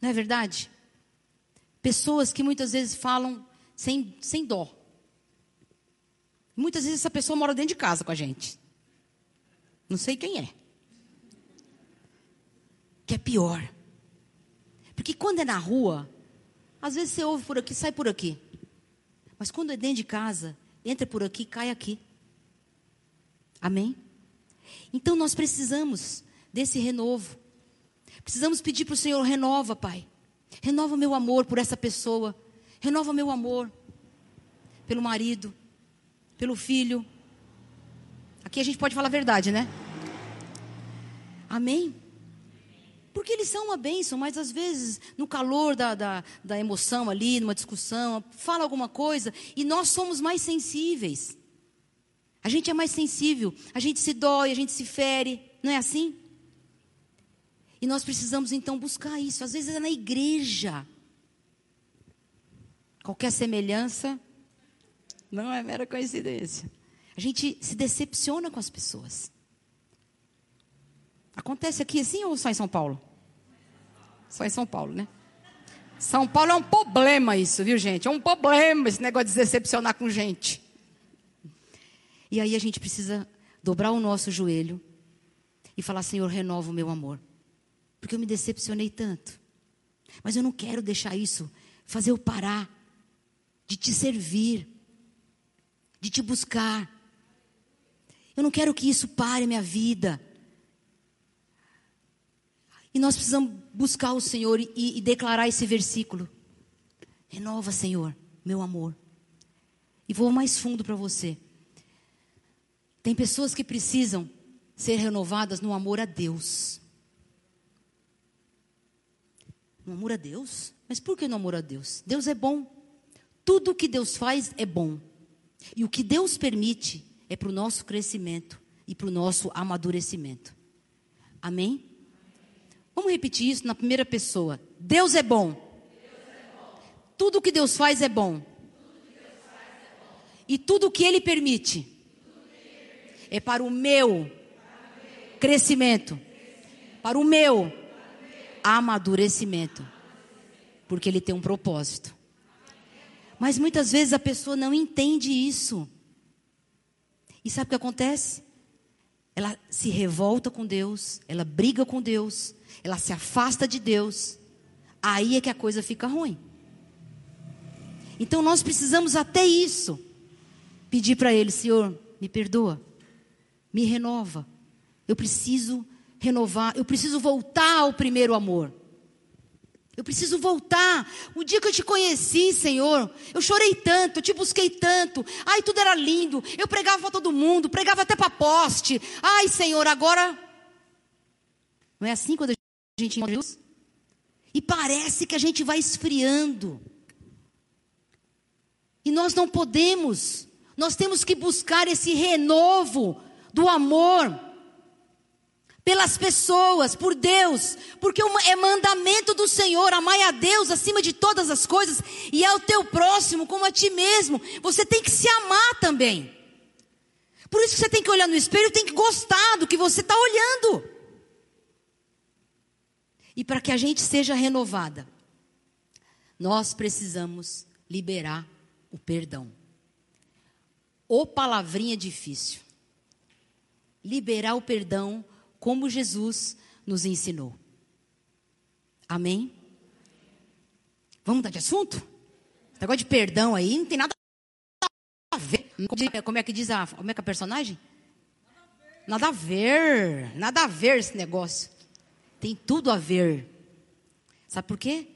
Não é verdade? Pessoas que muitas vezes falam sem, sem dó. Muitas vezes essa pessoa mora dentro de casa com a gente. Não sei quem é. Que é pior. Porque quando é na rua, às vezes você ouve por aqui, sai por aqui. Mas quando é dentro de casa, entra por aqui, cai aqui. Amém? Então nós precisamos desse renovo. Precisamos pedir para o Senhor: renova, Pai. Renova meu amor por essa pessoa. Renova meu amor pelo marido, pelo filho, Aqui a gente pode falar a verdade, né? Amém? Porque eles são uma bênção, mas às vezes, no calor da, da, da emoção ali, numa discussão, fala alguma coisa e nós somos mais sensíveis. A gente é mais sensível, a gente se dói, a gente se fere, não é assim? E nós precisamos então buscar isso. Às vezes é na igreja. Qualquer semelhança não é mera coincidência. A gente se decepciona com as pessoas. Acontece aqui assim ou só em São Paulo? Só em São Paulo, né? São Paulo é um problema isso, viu, gente? É um problema esse negócio de se decepcionar com gente. E aí a gente precisa dobrar o nosso joelho e falar: Senhor, renova o meu amor. Porque eu me decepcionei tanto. Mas eu não quero deixar isso fazer eu parar de te servir, de te buscar. Eu não quero que isso pare minha vida. E nós precisamos buscar o Senhor e, e declarar esse versículo. Renova, Senhor, meu amor. E vou mais fundo para você. Tem pessoas que precisam ser renovadas no amor a Deus. No amor a Deus? Mas por que no amor a Deus? Deus é bom. Tudo que Deus faz é bom. E o que Deus permite é para o nosso crescimento e para o nosso amadurecimento. Amém? Vamos repetir isso na primeira pessoa. Deus é bom. Tudo que Deus faz é bom. E tudo o que Ele permite é para o meu crescimento, para o meu amadurecimento, porque Ele tem um propósito. Mas muitas vezes a pessoa não entende isso. E sabe o que acontece? Ela se revolta com Deus, ela briga com Deus, ela se afasta de Deus. Aí é que a coisa fica ruim. Então nós precisamos até isso pedir para Ele, Senhor, me perdoa, me renova. Eu preciso renovar, eu preciso voltar ao primeiro amor. Eu preciso voltar. O dia que eu te conheci, Senhor, eu chorei tanto, eu te busquei tanto. Ai, tudo era lindo. Eu pregava para todo mundo, pregava até para poste. Ai, Senhor, agora. Não é assim quando a gente encontra Jesus? E parece que a gente vai esfriando. E nós não podemos. Nós temos que buscar esse renovo do amor pelas pessoas, por Deus, porque é mandamento do Senhor, amai a Deus acima de todas as coisas e ao teu próximo como a ti mesmo. Você tem que se amar também. Por isso você tem que olhar no espelho, tem que gostar do que você está olhando. E para que a gente seja renovada, nós precisamos liberar o perdão. Ou palavrinha difícil. Liberar o perdão como Jesus nos ensinou. Amém? Vamos mudar de assunto? Esse negócio de perdão aí não tem nada a ver. Como é que diz a, como é que é a personagem? Nada a ver. Nada a ver esse negócio. Tem tudo a ver. Sabe por quê?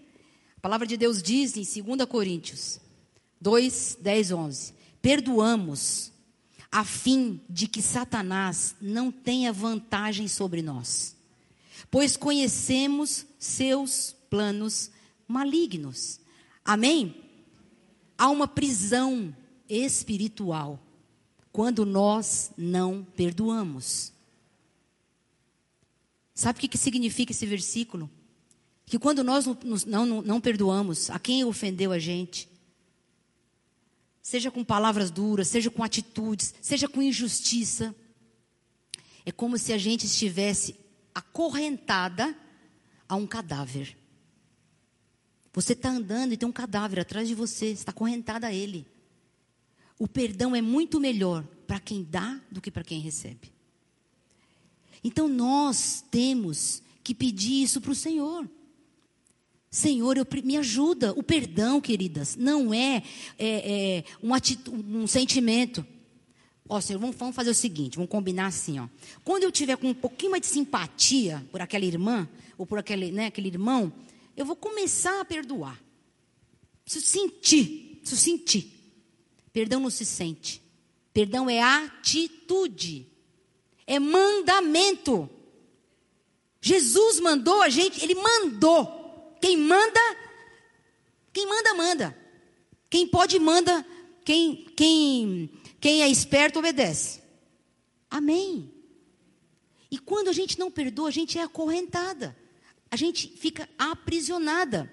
A palavra de Deus diz em 2 Coríntios 2, 10, 11: Perdoamos a fim de que Satanás não tenha vantagem sobre nós, pois conhecemos seus planos malignos. Amém? Há uma prisão espiritual quando nós não perdoamos. Sabe o que, significa esse versículo? Que quando nós não, não, não perdoamos a quem ofendeu a gente, seja com palavras duras, seja com atitudes, seja com injustiça. É como se a gente estivesse acorrentada a um cadáver. Você está andando e tem um cadáver atrás de você, está acorrentada a ele. O perdão é muito melhor para quem dá do que para quem recebe. Então nós temos que pedir isso para o Senhor. Senhor, eu, me ajuda. O perdão, queridas, não é, é, é um, um, sentimento. Ó, Senhor, vamos, vamos, fazer o seguinte, vamos combinar assim, ó. Quando eu tiver com um pouquinho mais de simpatia por aquela irmã, ou por aquele, né, aquele irmão, eu vou começar a perdoar. Preciso sentir, preciso sentir. Perdão não se sente. Perdão é atitude. É mandamento. Jesus mandou a gente, ele mandou. Quem manda, quem manda, manda. Quem pode, manda. Quem, quem, quem é esperto, obedece. Amém. E quando a gente não perdoa, a gente é acorrentada. A gente fica aprisionada.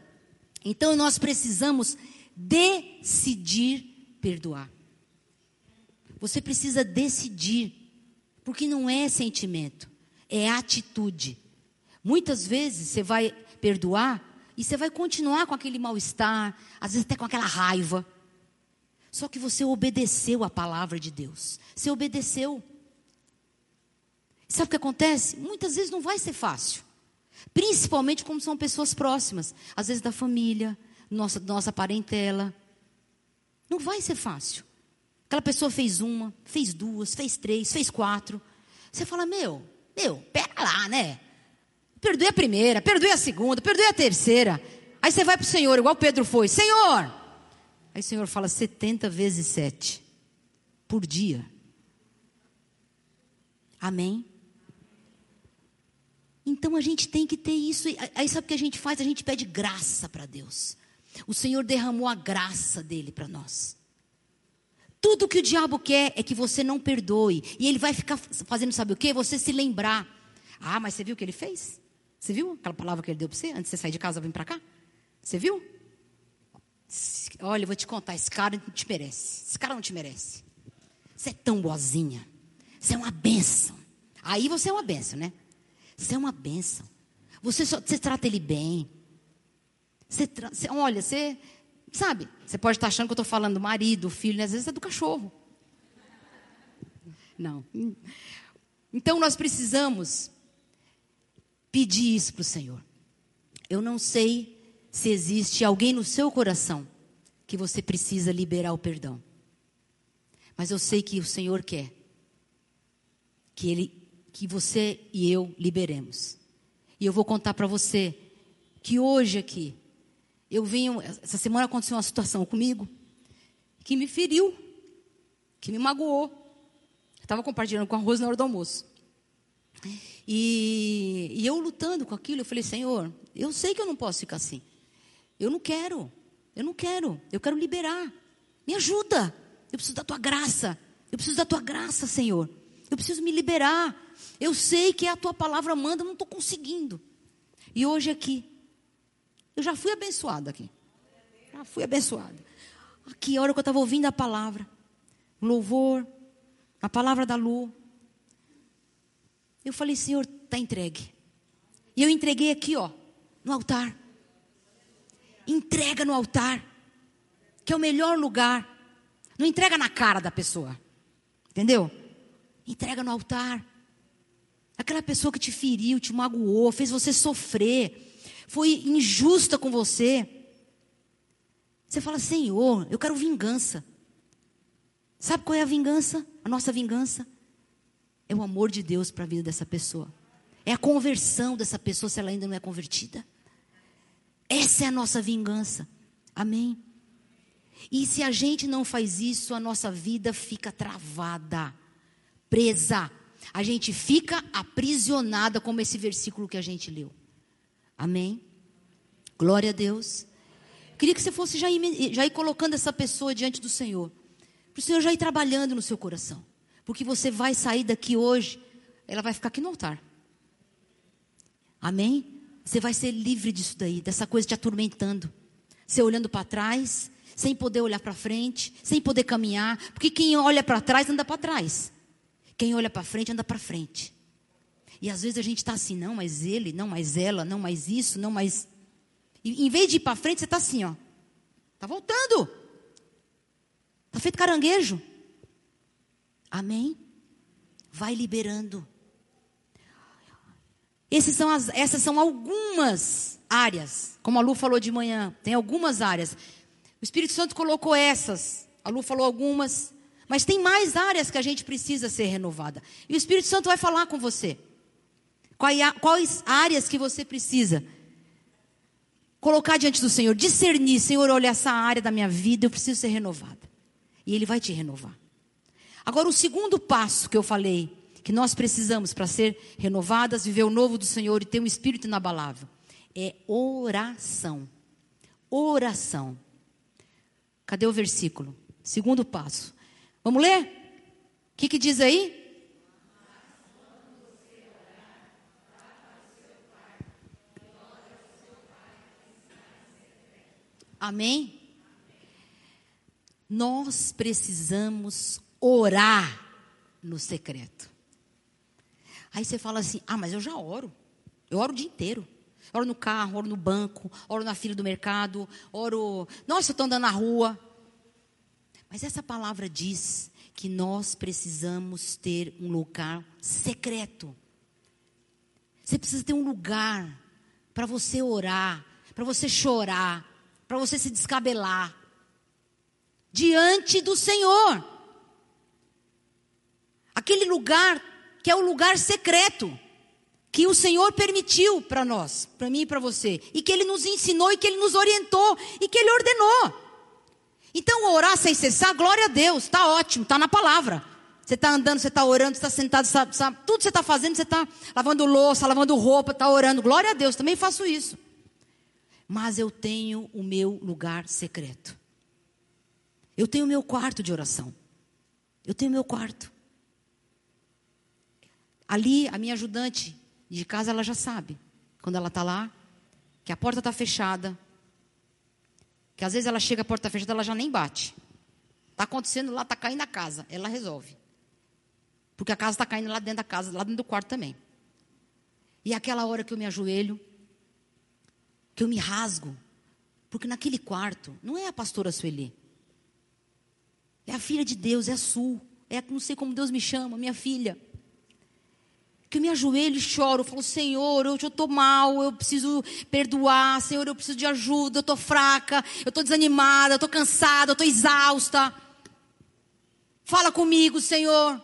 Então nós precisamos decidir perdoar. Você precisa decidir. Porque não é sentimento, é atitude. Muitas vezes você vai perdoar e você vai continuar com aquele mal-estar, às vezes até com aquela raiva. Só que você obedeceu a palavra de Deus. Você obedeceu. Sabe o que acontece? Muitas vezes não vai ser fácil. Principalmente como são pessoas próximas. Às vezes da família, nossa, nossa parentela. Não vai ser fácil. Aquela pessoa fez uma, fez duas, fez três, fez quatro. Você fala, meu, meu, pera lá, né? Perdoe a primeira, perdoe a segunda, perdoe a terceira. Aí você vai para o Senhor, igual Pedro foi: Senhor! Aí o Senhor fala 70 vezes 7 por dia. Amém? Então a gente tem que ter isso. Aí sabe o que a gente faz? A gente pede graça para Deus. O Senhor derramou a graça dele para nós. Tudo que o diabo quer é que você não perdoe. E ele vai ficar fazendo, sabe o que? Você se lembrar. Ah, mas você viu o que ele fez? Você viu aquela palavra que ele deu para você antes de você sair de casa vir para cá? Você viu? Olha, eu vou te contar, esse cara não te merece. Esse cara não te merece. Você é tão boazinha. Você é uma benção. Aí você é uma benção, né? Você é uma benção. Você, só, você trata ele bem. Você, você, olha, você. Sabe? Você pode estar achando que eu estou falando do marido, do filho, né? às vezes é do cachorro. Não. Então nós precisamos pedir isso para o Senhor. Eu não sei se existe alguém no seu coração que você precisa liberar o perdão. Mas eu sei que o Senhor quer que ele que você e eu liberemos. E eu vou contar para você que hoje aqui eu venho essa semana aconteceu uma situação comigo que me feriu, que me magoou. Estava compartilhando com a Rose na hora do almoço. E, e eu lutando com aquilo, eu falei, Senhor, eu sei que eu não posso ficar assim. Eu não quero, eu não quero, eu quero liberar. Me ajuda, eu preciso da tua graça, eu preciso da tua graça, Senhor. Eu preciso me liberar. Eu sei que a tua palavra manda, eu não estou conseguindo. E hoje aqui, eu já fui abençoada aqui. Já fui abençoada. Aqui, a hora que eu estava ouvindo a palavra, louvor, a palavra da lua, eu falei, Senhor, está entregue. E eu entreguei aqui, ó, no altar. Entrega no altar, que é o melhor lugar. Não entrega na cara da pessoa. Entendeu? Entrega no altar. Aquela pessoa que te feriu, te magoou, fez você sofrer, foi injusta com você. Você fala, Senhor, eu quero vingança. Sabe qual é a vingança? A nossa vingança? É o amor de Deus para a vida dessa pessoa. É a conversão dessa pessoa se ela ainda não é convertida. Essa é a nossa vingança. Amém? E se a gente não faz isso, a nossa vida fica travada, presa. A gente fica aprisionada, como esse versículo que a gente leu. Amém? Glória a Deus. Queria que você fosse já ir, já ir colocando essa pessoa diante do Senhor. Para o Senhor já ir trabalhando no seu coração. Porque você vai sair daqui hoje, ela vai ficar aqui no altar. Amém? Você vai ser livre disso daí, dessa coisa te atormentando. Você olhando para trás, sem poder olhar para frente, sem poder caminhar. Porque quem olha para trás anda para trás. Quem olha para frente anda para frente. E às vezes a gente está assim, não, mas ele, não, mais ela, não, mais isso, não, mais. E, em vez de ir para frente, você está assim, ó. Está voltando. Está feito caranguejo. Amém? Vai liberando. São as, essas são algumas áreas. Como a Lu falou de manhã, tem algumas áreas. O Espírito Santo colocou essas. A Lu falou algumas. Mas tem mais áreas que a gente precisa ser renovada. E o Espírito Santo vai falar com você. Quais áreas que você precisa colocar diante do Senhor, discernir, Senhor, olha essa área da minha vida, eu preciso ser renovada. E Ele vai te renovar. Agora, o segundo passo que eu falei, que nós precisamos para ser renovadas, viver o novo do Senhor e ter um espírito inabalável, é oração. Oração. Cadê o versículo? Segundo passo. Vamos ler? O que, que diz aí? Amém? Nós precisamos orar no secreto. Aí você fala assim: ah, mas eu já oro. Eu oro o dia inteiro. Oro no carro, oro no banco, oro na fila do mercado, oro. Nossa, eu estou andando na rua. Mas essa palavra diz que nós precisamos ter um lugar secreto. Você precisa ter um lugar para você orar, para você chorar, para você se descabelar. diante do Senhor. Aquele lugar que é o lugar secreto que o Senhor permitiu para nós, para mim e para você, e que Ele nos ensinou, e que Ele nos orientou, e que Ele ordenou. Então, orar sem cessar, glória a Deus, está ótimo, está na palavra. Você está andando, você está orando, você está sentado, sabe, sabe, tudo que você está fazendo, você está lavando louça, lavando roupa, está orando, glória a Deus, também faço isso. Mas eu tenho o meu lugar secreto. Eu tenho o meu quarto de oração. Eu tenho o meu quarto. Ali, a minha ajudante, de casa ela já sabe. Quando ela está lá, que a porta está fechada. Que às vezes ela chega, a porta está fechada, ela já nem bate. Está acontecendo lá, está caindo a casa. Ela resolve. Porque a casa está caindo lá dentro da casa, lá dentro do quarto também. E é aquela hora que eu me ajoelho, que eu me rasgo. Porque naquele quarto, não é a pastora Sueli. É a filha de Deus, é a Sul. É, não sei como Deus me chama, minha filha que eu me ajoelho e choro, eu falo, Senhor, eu estou mal, eu preciso perdoar, Senhor, eu preciso de ajuda, eu estou fraca, eu estou desanimada, eu estou cansada, eu estou exausta. Fala comigo, Senhor.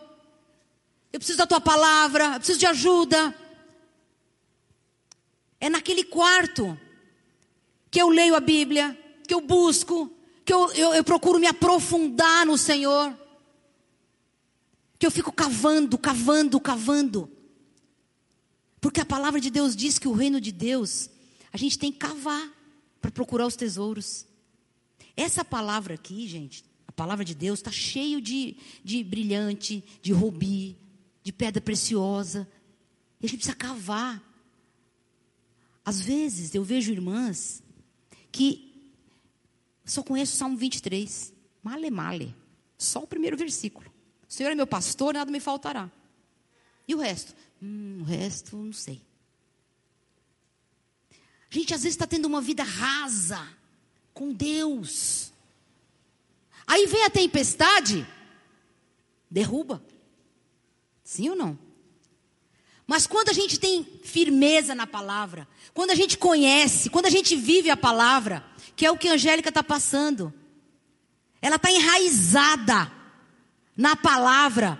Eu preciso da tua palavra, eu preciso de ajuda. É naquele quarto que eu leio a Bíblia, que eu busco, que eu, eu, eu procuro me aprofundar no Senhor. Que eu fico cavando, cavando, cavando. Porque a palavra de Deus diz que o reino de Deus, a gente tem que cavar para procurar os tesouros. Essa palavra aqui, gente, a palavra de Deus está cheio de, de brilhante, de rubi, de pedra preciosa. E a gente precisa cavar. Às vezes eu vejo irmãs que só conhecem o Salmo 23. Male, male. Só o primeiro versículo. O Senhor é meu pastor, nada me faltará. E o resto? Hum, o resto, não sei. A gente às vezes está tendo uma vida rasa com Deus. Aí vem a tempestade, derruba. Sim ou não? Mas quando a gente tem firmeza na palavra, quando a gente conhece, quando a gente vive a palavra, que é o que a Angélica está passando, ela está enraizada na palavra,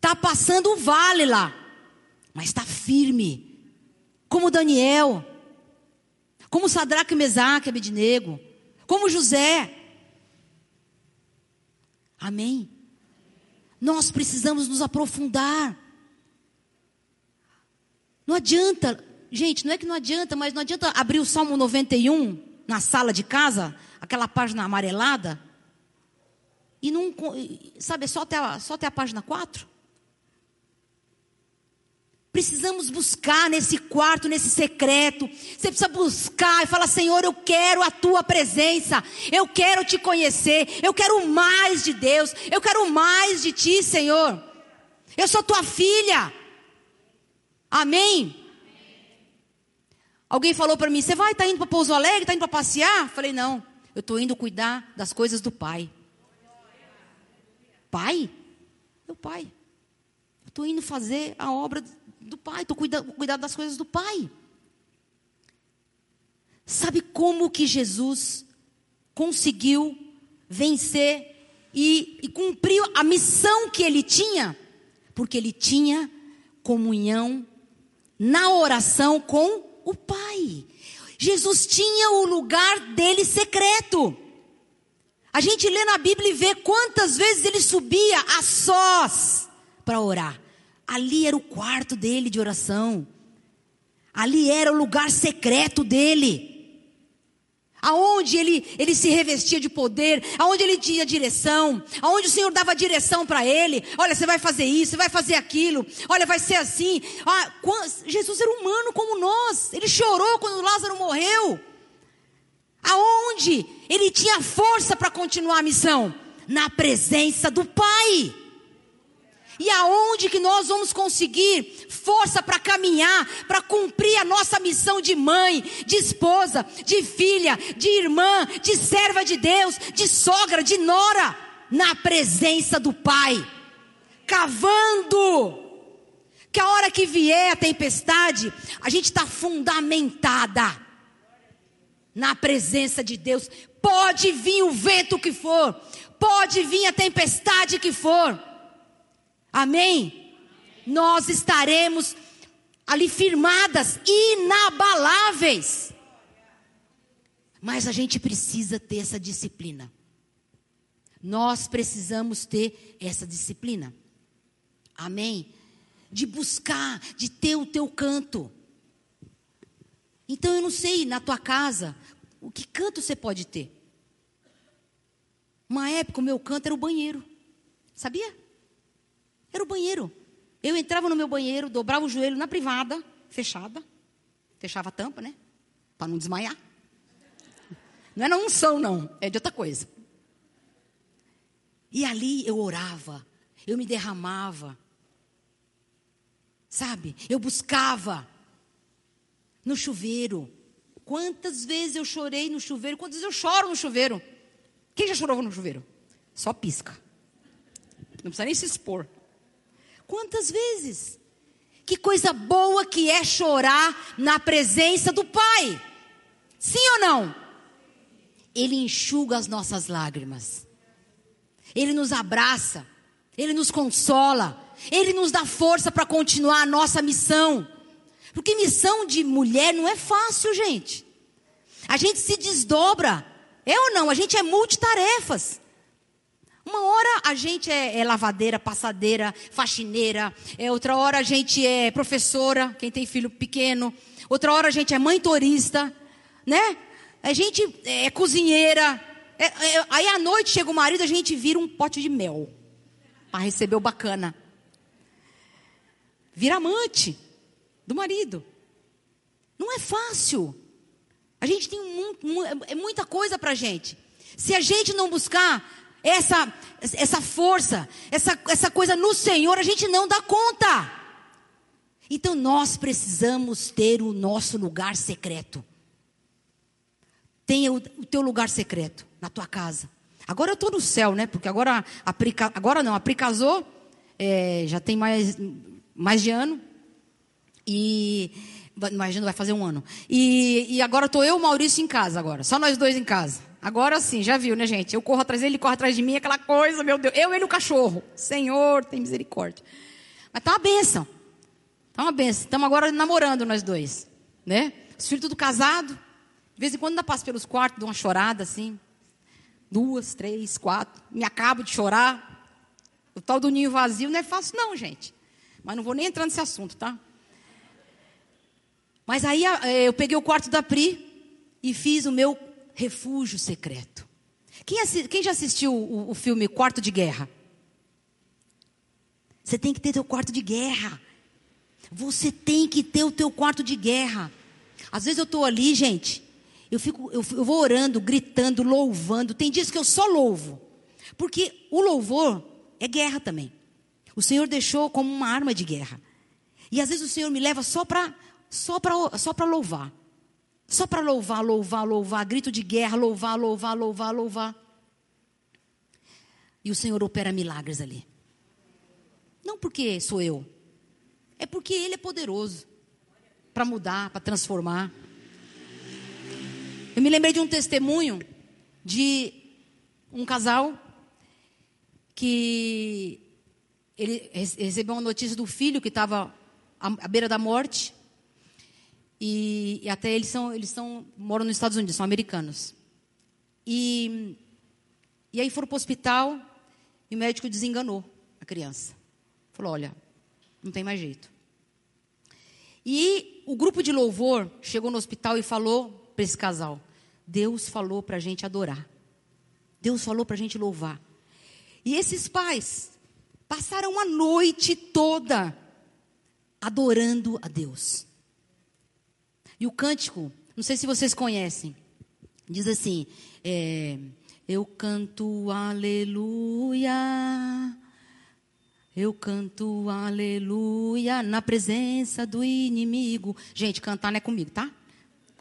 Está passando o vale lá, mas está firme. Como Daniel, como Sadraque, Mesaque, Abednego, como José. Amém? Nós precisamos nos aprofundar. Não adianta, gente, não é que não adianta, mas não adianta abrir o Salmo 91 na sala de casa, aquela página amarelada, e não, sabe, só até só até a página 4? Precisamos buscar nesse quarto, nesse secreto. Você precisa buscar e falar: Senhor, eu quero a tua presença. Eu quero te conhecer. Eu quero mais de Deus. Eu quero mais de ti, Senhor. Eu sou tua filha. Amém? Alguém falou para mim: Você vai, está indo para Pouso Alegre? Está indo para passear? Falei: Não, eu estou indo cuidar das coisas do Pai. Pai? Meu Pai. Estou indo fazer a obra do pai, estou cuidando, cuidando das coisas do pai. Sabe como que Jesus conseguiu vencer e, e cumpriu a missão que ele tinha? Porque ele tinha comunhão na oração com o Pai. Jesus tinha o lugar dele secreto. A gente lê na Bíblia e vê quantas vezes ele subia a sós para orar. Ali era o quarto dele de oração. Ali era o lugar secreto dele. Aonde ele, ele se revestia de poder, aonde ele tinha direção, aonde o Senhor dava direção para ele. Olha, você vai fazer isso, você vai fazer aquilo. Olha, vai ser assim. Ah, Jesus era humano como nós. Ele chorou quando Lázaro morreu. Aonde ele tinha força para continuar a missão? Na presença do Pai. E aonde que nós vamos conseguir força para caminhar, para cumprir a nossa missão de mãe, de esposa, de filha, de irmã, de serva de Deus, de sogra, de nora, na presença do Pai, cavando. Que a hora que vier a tempestade, a gente está fundamentada na presença de Deus, Pode vir o vento que for, pode vir a tempestade que for. Amém? Nós estaremos ali firmadas, inabaláveis. Mas a gente precisa ter essa disciplina. Nós precisamos ter essa disciplina. Amém? De buscar, de ter o teu canto. Então eu não sei na tua casa o que canto você pode ter. Uma época o meu canto era o banheiro. Sabia? Era o banheiro. Eu entrava no meu banheiro, dobrava o joelho na privada, fechada. Fechava a tampa, né? Para não desmaiar. Não é na unção, não. É de outra coisa. E ali eu orava. Eu me derramava. Sabe? Eu buscava. No chuveiro. Quantas vezes eu chorei no chuveiro? Quantas vezes eu choro no chuveiro? Quem já chorou no chuveiro? Só pisca. Não precisa nem se expor. Quantas vezes? Que coisa boa que é chorar na presença do Pai. Sim ou não? Ele enxuga as nossas lágrimas. Ele nos abraça. Ele nos consola. Ele nos dá força para continuar a nossa missão. Porque missão de mulher não é fácil, gente. A gente se desdobra. É ou não? A gente é multitarefas. Uma hora a gente é, é, lavadeira, passadeira, faxineira. É, outra hora a gente é professora, quem tem filho pequeno. Outra hora a gente é mãe turista, né? A gente é, é cozinheira. É, é, aí à noite chega o marido, a gente vira um pote de mel. Para receber o bacana. Vira amante do marido. Não é fácil. A gente tem um, um, é muita coisa para gente. Se a gente não buscar essa, essa força, essa, essa coisa no Senhor, a gente não dá conta. Então nós precisamos ter o nosso lugar secreto. Tenha o, o teu lugar secreto na tua casa. Agora eu estou no céu, né? Porque agora a Pri, agora não, a Pri casou, é, já tem mais, mais de ano. E imagina, vai fazer um ano. E, e agora estou eu e o Maurício em casa agora. Só nós dois em casa. Agora sim, já viu, né, gente? Eu corro atrás dele, ele corre atrás de mim, aquela coisa, meu Deus. Eu, ele o cachorro. Senhor, tem misericórdia. Mas tá uma benção. Tá uma benção. Estamos agora namorando nós dois. Né? Os filhos tudo casado. De vez em quando ainda passo pelos quartos, dou uma chorada assim. Duas, três, quatro. Me acabo de chorar. O tal do ninho vazio não é fácil, não, gente. Mas não vou nem entrar nesse assunto, tá? Mas aí eh, eu peguei o quarto da Pri e fiz o meu refúgio secreto. Quem, quem já assistiu o, o filme Quarto de Guerra? Você tem que ter teu quarto de guerra. Você tem que ter o teu quarto de guerra. Às vezes eu estou ali, gente, eu, fico, eu, eu vou orando, gritando, louvando. Tem dias que eu só louvo. Porque o louvor é guerra também. O Senhor deixou como uma arma de guerra. E às vezes o Senhor me leva só para só só louvar. Só para louvar, louvar, louvar, grito de guerra, louvar, louvar, louvar, louvar. E o Senhor opera milagres ali. Não porque sou eu. É porque Ele é poderoso para mudar, para transformar. Eu me lembrei de um testemunho de um casal que ele recebeu uma notícia do filho que estava à beira da morte. E, e, até eles são, eles são, moram nos Estados Unidos, são americanos. E, e aí foram para o hospital e o médico desenganou a criança. Falou: olha, não tem mais jeito. E o grupo de louvor chegou no hospital e falou para esse casal: Deus falou para a gente adorar. Deus falou para a gente louvar. E esses pais passaram a noite toda adorando a Deus. E o cântico, não sei se vocês conhecem, diz assim: é, Eu canto aleluia, eu canto aleluia na presença do inimigo. Gente, cantar não é comigo, tá?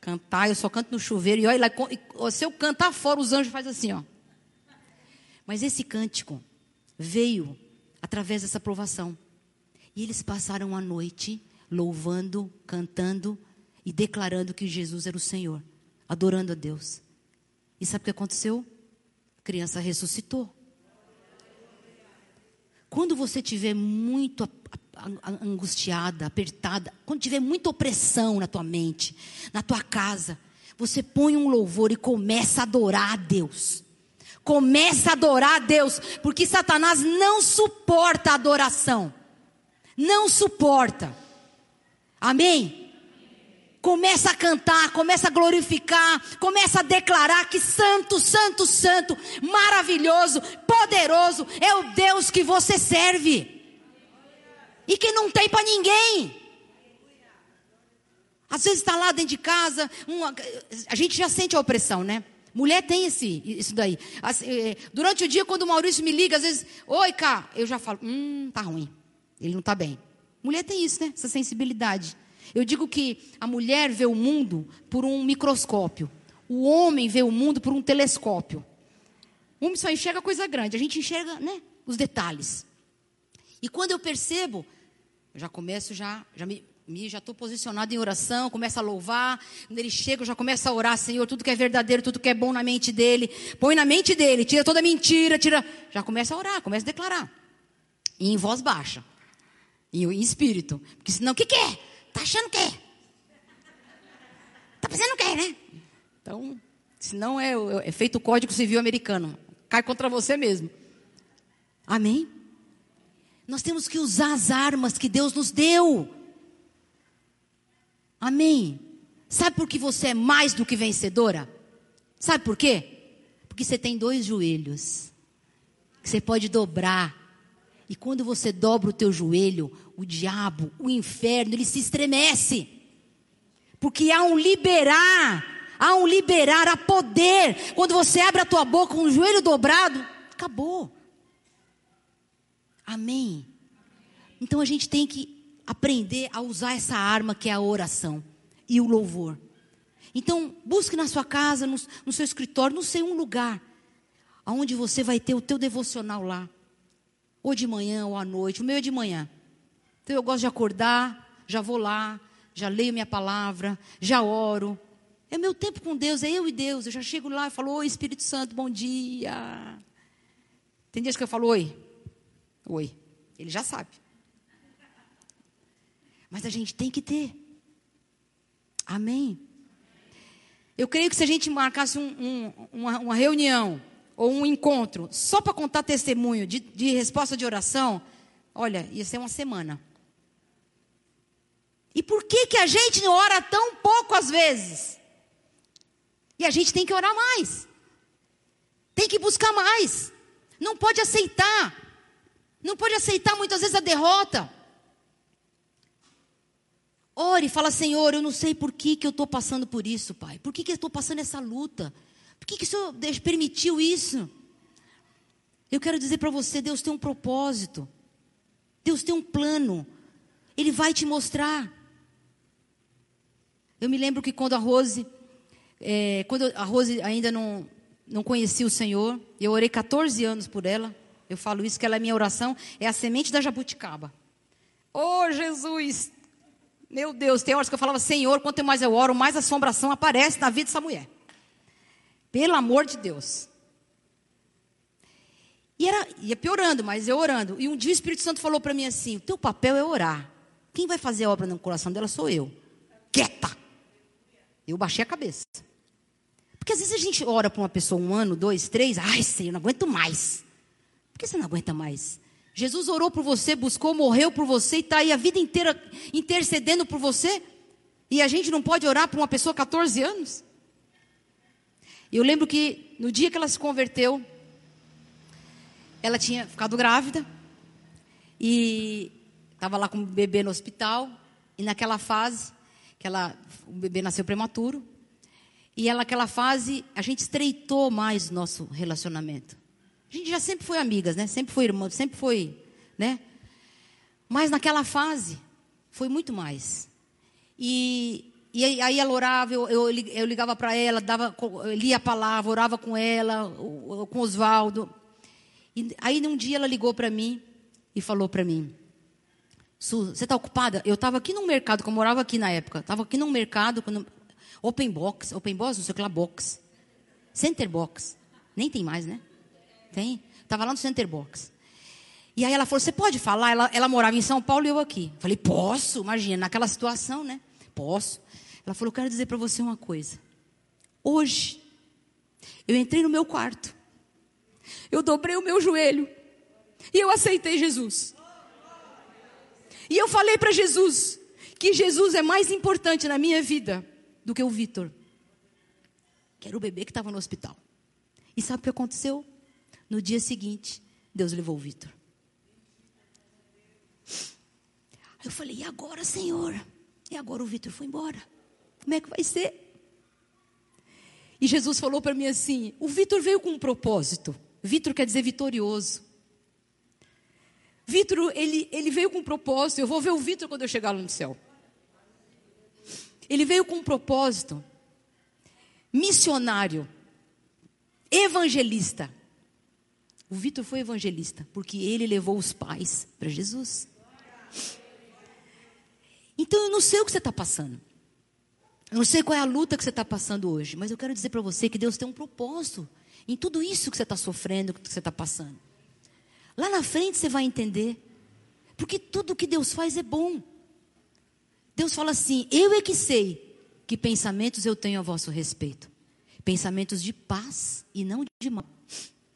Cantar, eu só canto no chuveiro. E olha lá, se eu cantar fora, os anjos fazem assim, ó. Mas esse cântico veio através dessa provação. E eles passaram a noite louvando, cantando e declarando que Jesus era o Senhor, adorando a Deus. E sabe o que aconteceu? A criança ressuscitou. Quando você tiver muito angustiada, apertada, quando tiver muita opressão na tua mente, na tua casa, você põe um louvor e começa a adorar a Deus. Começa a adorar a Deus, porque Satanás não suporta a adoração. Não suporta. Amém? Começa a cantar, começa a glorificar, começa a declarar que santo, santo, santo, maravilhoso, poderoso é o Deus que você serve. E que não tem para ninguém. Às vezes está lá dentro de casa, uma, a gente já sente a opressão, né? Mulher tem esse, isso daí. Eh, durante o dia, quando o Maurício me liga, às vezes, oi, cá, eu já falo, hum, tá ruim. Ele não está bem. Mulher tem isso, né? Essa sensibilidade. Eu digo que a mulher vê o mundo por um microscópio. O homem vê o mundo por um telescópio. O homem só enxerga coisa grande, a gente enxerga né, os detalhes. E quando eu percebo, eu já começo, já, já me, já estou posicionado em oração, começo a louvar. Quando ele chega, eu já começo a orar, Senhor, tudo que é verdadeiro, tudo que é bom na mente dele. Põe na mente dele, tira toda mentira, tira. Já começa a orar, começa a declarar. E em voz baixa. E em espírito. Porque senão, o que, que é? Tá achando que é? Tá pensando que é, né? Então, se não é, é feito o Código Civil americano. Cai contra você mesmo. Amém? Nós temos que usar as armas que Deus nos deu. Amém? Sabe por que você é mais do que vencedora? Sabe por quê? Porque você tem dois joelhos. Que você pode dobrar. E quando você dobra o teu joelho, o diabo, o inferno, ele se estremece. Porque há um liberar, há um liberar, há poder. Quando você abre a tua boca com o joelho dobrado, acabou. Amém. Então a gente tem que aprender a usar essa arma que é a oração e o louvor. Então, busque na sua casa, no, no seu escritório, não sei, um lugar, aonde você vai ter o teu devocional lá. Ou de manhã ou à noite, o meu é de manhã. Então eu gosto de acordar, já vou lá, já leio minha palavra, já oro. É meu tempo com Deus, é eu e Deus. Eu já chego lá e falo, oi Espírito Santo, bom dia. Tem dias que eu falo, oi. Oi. Ele já sabe. Mas a gente tem que ter. Amém. Eu creio que se a gente marcasse um, um, uma, uma, reunião ou um encontro só para contar testemunho de, de resposta de oração, olha, ia ser uma semana. E por que, que a gente ora tão pouco às vezes? E a gente tem que orar mais. Tem que buscar mais. Não pode aceitar. Não pode aceitar muitas vezes a derrota. Ore e fala, Senhor, eu não sei por que, que eu estou passando por isso, Pai. Por que, que eu estou passando essa luta? Por que, que o Senhor permitiu isso? Eu quero dizer para você, Deus tem um propósito. Deus tem um plano. Ele vai te mostrar. Eu me lembro que quando a Rose, é, quando a Rose ainda não, não conhecia o Senhor, eu orei 14 anos por ela. Eu falo isso, que ela é minha oração, é a semente da jabuticaba. Oh, Jesus! Meu Deus, tem horas que eu falava, Senhor, quanto mais eu oro, mais assombração aparece na vida dessa mulher. Pelo amor de Deus. E era, ia piorando, mas eu orando. E um dia o Espírito Santo falou para mim assim: o teu papel é orar. Quem vai fazer a obra no coração dela sou eu. Quieta. Eu baixei a cabeça. Porque às vezes a gente ora para uma pessoa um ano, dois, três, ai, Senhor, não aguento mais. Por que você não aguenta mais? Jesus orou por você, buscou, morreu por você e está aí a vida inteira intercedendo por você. E a gente não pode orar para uma pessoa 14 anos? Eu lembro que no dia que ela se converteu, ela tinha ficado grávida e estava lá com o bebê no hospital. E naquela fase, que ela, o bebê nasceu prematuro. E ela, naquela fase, a gente estreitou mais nosso relacionamento. A gente já sempre foi amigas, né? Sempre foi irmã, sempre foi, né? Mas naquela fase, foi muito mais. E, e aí ela orava, eu, eu, eu ligava para ela, dava, lia a palavra, orava com ela, com Oswaldo. E aí um dia ela ligou para mim e falou para mim: Su, você está ocupada? Eu estava aqui num mercado, que eu morava aqui na época. Estava aqui num mercado, quando, open box, open box, não sei o que lá, box. Center Box. Nem tem mais, né? Tem? Tava lá no Center Box. E aí ela falou: Você pode falar? Ela, ela morava em São Paulo e eu aqui. Falei: Posso, imagina, naquela situação, né? Posso. Ela falou: Quero dizer para você uma coisa. Hoje, eu entrei no meu quarto, eu dobrei o meu joelho e eu aceitei Jesus. E eu falei para Jesus que Jesus é mais importante na minha vida do que o Vitor, que era o bebê que estava no hospital. E sabe o que aconteceu? No dia seguinte, Deus levou o Vitor. Aí eu falei: e agora, Senhor? E agora o Vitor foi embora. Como é que vai ser? E Jesus falou para mim assim: o Vitor veio com um propósito. Vitor quer dizer vitorioso. Vitor, ele, ele veio com um propósito. Eu vou ver o Vitor quando eu chegar lá no céu. Ele veio com um propósito missionário, evangelista. O Vitor foi evangelista porque ele levou os pais para Jesus. Então eu não sei o que você está passando. Eu não sei qual é a luta que você está passando hoje, mas eu quero dizer para você que Deus tem um propósito em tudo isso que você está sofrendo, que você está passando. Lá na frente você vai entender, porque tudo que Deus faz é bom. Deus fala assim: Eu é que sei que pensamentos eu tenho a vosso respeito, pensamentos de paz e não de mal,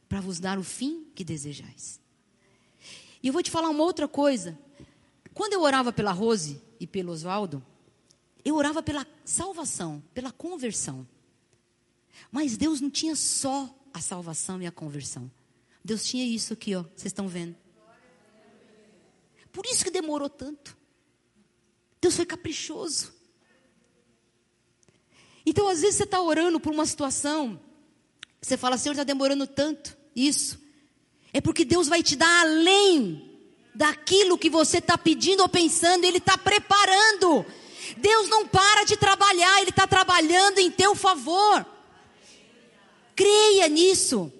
para vos dar o fim que desejais. E eu vou te falar uma outra coisa. Quando eu orava pela Rose e pelo Oswaldo, eu orava pela salvação, pela conversão. Mas Deus não tinha só a salvação e a conversão. Deus tinha isso aqui, ó, vocês estão vendo. Por isso que demorou tanto. Deus foi caprichoso. Então, às vezes, você está orando por uma situação, você fala, Senhor, está demorando tanto. Isso. É porque Deus vai te dar além daquilo que você está pedindo ou pensando, Ele está preparando. Deus não para de trabalhar, Ele está trabalhando em teu favor. Creia nisso.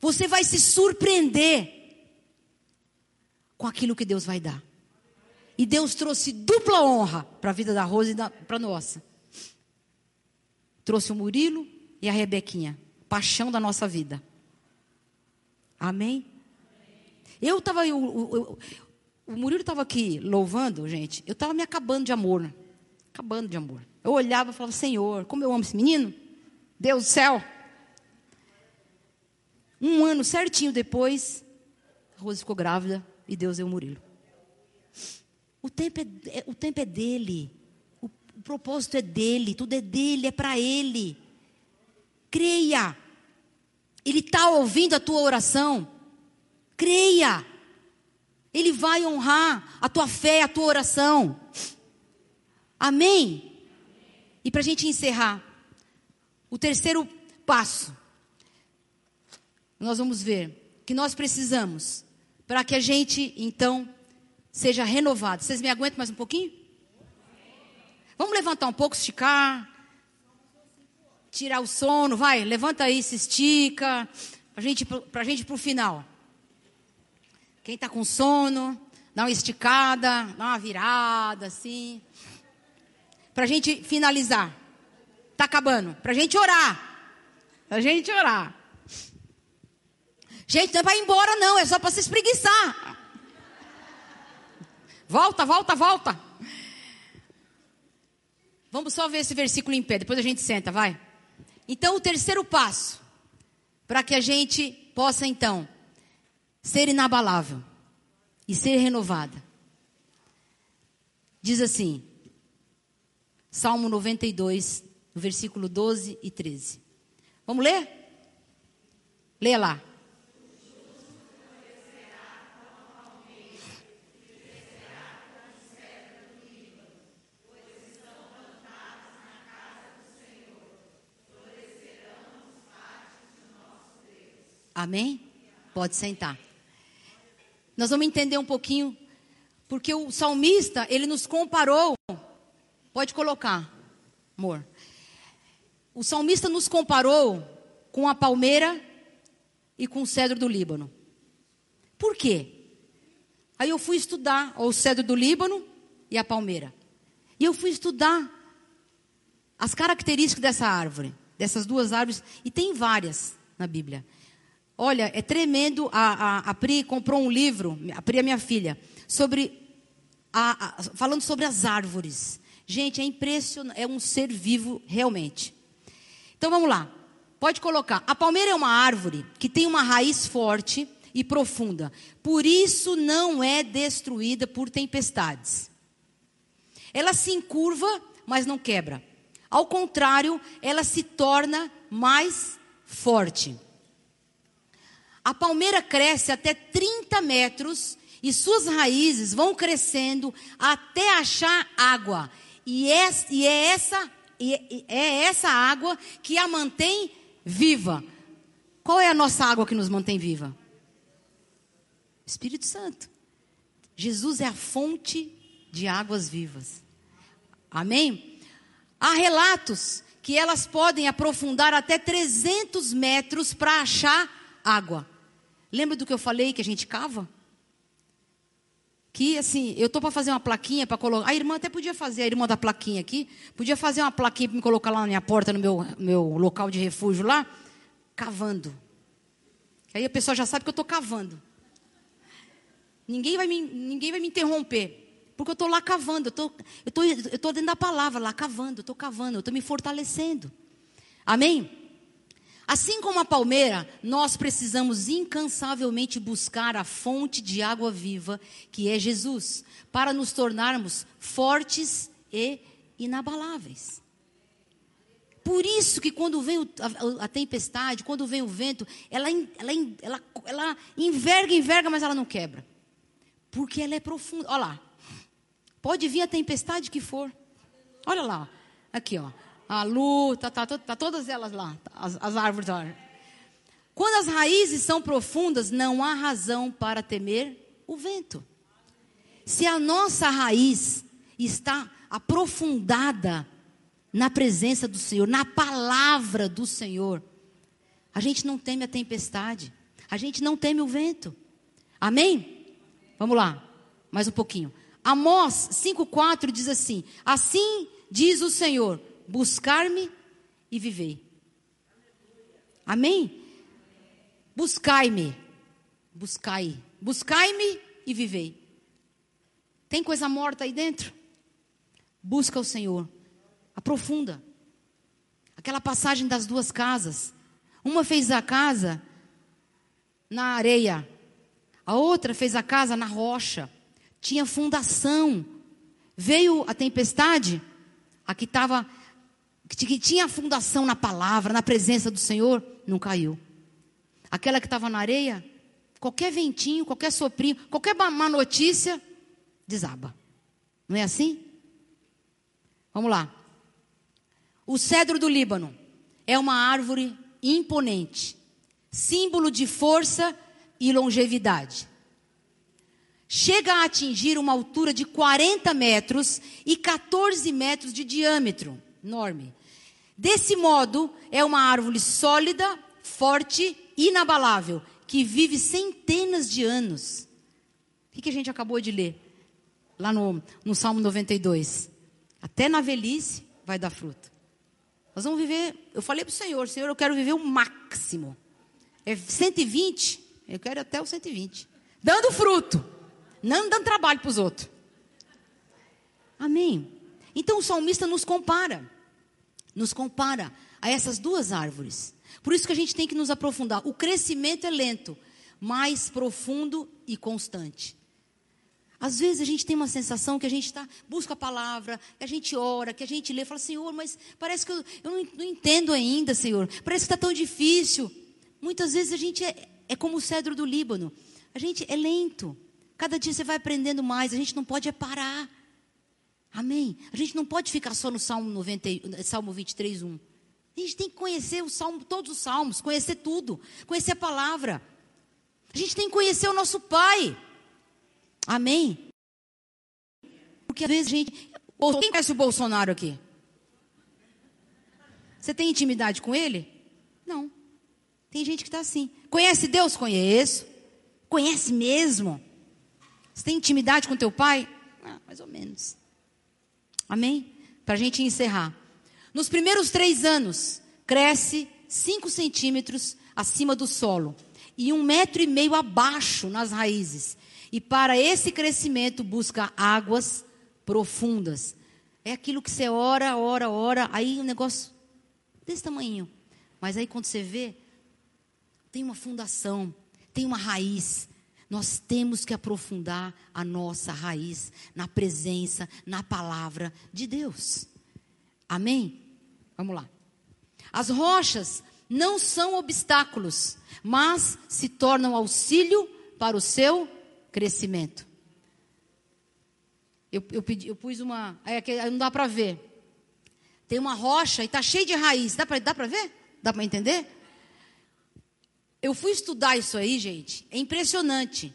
Você vai se surpreender com aquilo que Deus vai dar. E Deus trouxe dupla honra para a vida da Rosa e para a nossa. Trouxe o Murilo e a Rebequinha, paixão da nossa vida. Amém? Eu estava, o, o Murilo estava aqui louvando, gente. Eu estava me acabando de amor. Acabando de amor. Eu olhava e falava, Senhor, como eu amo esse menino. Deus do céu. Um ano certinho depois, a Rose ficou grávida e Deus deu o Murilo. O tempo é, é, o tempo é dele. O, o propósito é dele. Tudo é dele, é para ele. Creia. Ele está ouvindo a tua oração. Creia. Ele vai honrar a tua fé, a tua oração. Amém? E para a gente encerrar, o terceiro passo, nós vamos ver que nós precisamos, para que a gente, então, seja renovado. Vocês me aguentam mais um pouquinho? Vamos levantar um pouco, esticar. Tirar o sono, vai, levanta aí, se estica. Para gente, a gente para o final. Quem está com sono, dá uma esticada, dá uma virada, assim. Para a gente finalizar. Está acabando. Para a gente orar. Para a gente orar. Gente, não é para ir embora, não. É só para se espreguiçar. Volta, volta, volta. Vamos só ver esse versículo em pé. Depois a gente senta, vai. Então, o terceiro passo. Para que a gente possa, então, ser inabalável e ser renovada. Diz assim, Salmo 92, versículo 12 e 13. Vamos ler? Leia lá. Amém? Pode sentar. Nós vamos entender um pouquinho, porque o salmista, ele nos comparou. Pode colocar, amor. O salmista nos comparou com a palmeira e com o cedro do Líbano. Por quê? Aí eu fui estudar o cedro do Líbano e a palmeira. E eu fui estudar as características dessa árvore, dessas duas árvores, e tem várias na Bíblia. Olha, é tremendo. A, a, a Pri comprou um livro, a Pri é minha filha, sobre a, a, falando sobre as árvores. Gente, é impressionante, é um ser vivo realmente. Então vamos lá. Pode colocar. A palmeira é uma árvore que tem uma raiz forte e profunda. Por isso não é destruída por tempestades. Ela se encurva, mas não quebra. Ao contrário, ela se torna mais forte. A palmeira cresce até 30 metros e suas raízes vão crescendo até achar água. E é, essa, é essa água que a mantém viva. Qual é a nossa água que nos mantém viva? Espírito Santo. Jesus é a fonte de águas vivas. Amém? Há relatos que elas podem aprofundar até 300 metros para achar água. Lembra do que eu falei que a gente cava? Que assim, eu tô para fazer uma plaquinha para colocar. A irmã até podia fazer, a irmã da plaquinha aqui, podia fazer uma plaquinha para me colocar lá na minha porta, no meu, meu local de refúgio lá, cavando. Aí a pessoa já sabe que eu estou cavando. Ninguém vai me, ninguém vai me interromper. Porque eu estou lá cavando, eu tô, estou eu tô dentro da palavra, lá cavando, estou cavando, eu estou me fortalecendo. Amém? Assim como a palmeira, nós precisamos incansavelmente buscar a fonte de água viva, que é Jesus, para nos tornarmos fortes e inabaláveis. Por isso que quando vem a, tempestade, quando vem o vento, ela, ela, ela, ela enverga, enverga, mas ela não quebra. Porque ela é profunda. Olha lá. Pode vir a tempestade que for. Olha lá. Aqui, ó. A luz, tá, tá, tá, todas elas lá. As, as árvores. Quando as raízes são profundas, não há razão para temer o vento. Se a nossa raiz está aprofundada na presença do Senhor, na palavra do Senhor, a gente não teme a tempestade, a gente não teme o vento. Amém? Vamos lá, mais um pouquinho. Amós 5,4 diz assim: Assim diz o Senhor: buscar-me e viver. Amém? Buscai-me, buscai, buscai-me e vivei. Tem coisa morta aí dentro? Busca o Senhor, aprofunda. Aquela passagem das duas casas. Uma fez a casa na areia, a outra fez a casa na rocha, tinha fundação. Veio a tempestade, a que estava, que tinha fundação na palavra, na presença do Senhor, não caiu. Aquela que estava na areia, qualquer ventinho, qualquer soprinho, qualquer má notícia, desaba. Não é assim? Vamos lá. O cedro do Líbano é uma árvore imponente, símbolo de força e longevidade. Chega a atingir uma altura de 40 metros e 14 metros de diâmetro. Enorme. Desse modo, é uma árvore sólida, forte, inabalável, que vive centenas de anos. O que a gente acabou de ler? Lá no, no Salmo 92. Até na velhice vai dar fruto. Nós vamos viver. Eu falei para o Senhor: Senhor, eu quero viver o máximo. É 120? Eu quero até o 120. Dando fruto. Não dando trabalho para os outros. Amém. Então o salmista nos compara. Nos compara a essas duas árvores. Por isso que a gente tem que nos aprofundar. O crescimento é lento, mais profundo e constante. Às vezes a gente tem uma sensação que a gente tá, busca a palavra, que a gente ora, que a gente lê, fala, Senhor, mas parece que eu, eu não, não, entendo ainda, Senhor. Parece que está tão difícil. Muitas vezes a gente é, é como o cedro do Líbano. A gente é lento. Cada dia você vai aprendendo mais. A gente não pode é parar. Amém? A gente não pode ficar só no Salmo, 90, Salmo 23, 1. A gente tem que conhecer o salmo, todos os salmos, conhecer tudo, conhecer a palavra. A gente tem que conhecer o nosso Pai. Amém? Porque às vezes a gente. Quem conhece o Bolsonaro aqui? Você tem intimidade com ele? Não. Tem gente que está assim. Conhece Deus? Conheço. Conhece mesmo? Você tem intimidade com teu pai? Ah, mais ou menos. Amém? Para a gente encerrar. Nos primeiros três anos cresce 5 centímetros acima do solo e um metro e meio abaixo nas raízes. E para esse crescimento busca águas profundas. É aquilo que você ora, ora, ora, aí um negócio desse tamanho. Mas aí quando você vê, tem uma fundação, tem uma raiz. Nós temos que aprofundar a nossa raiz na presença, na palavra de Deus. Amém? Vamos lá. As rochas não são obstáculos, mas se tornam auxílio para o seu crescimento. Eu, eu, pedi, eu pus uma. É, não dá para ver. Tem uma rocha e está cheio de raiz. Dá para ver? Dá para entender? Eu fui estudar isso aí, gente. É impressionante.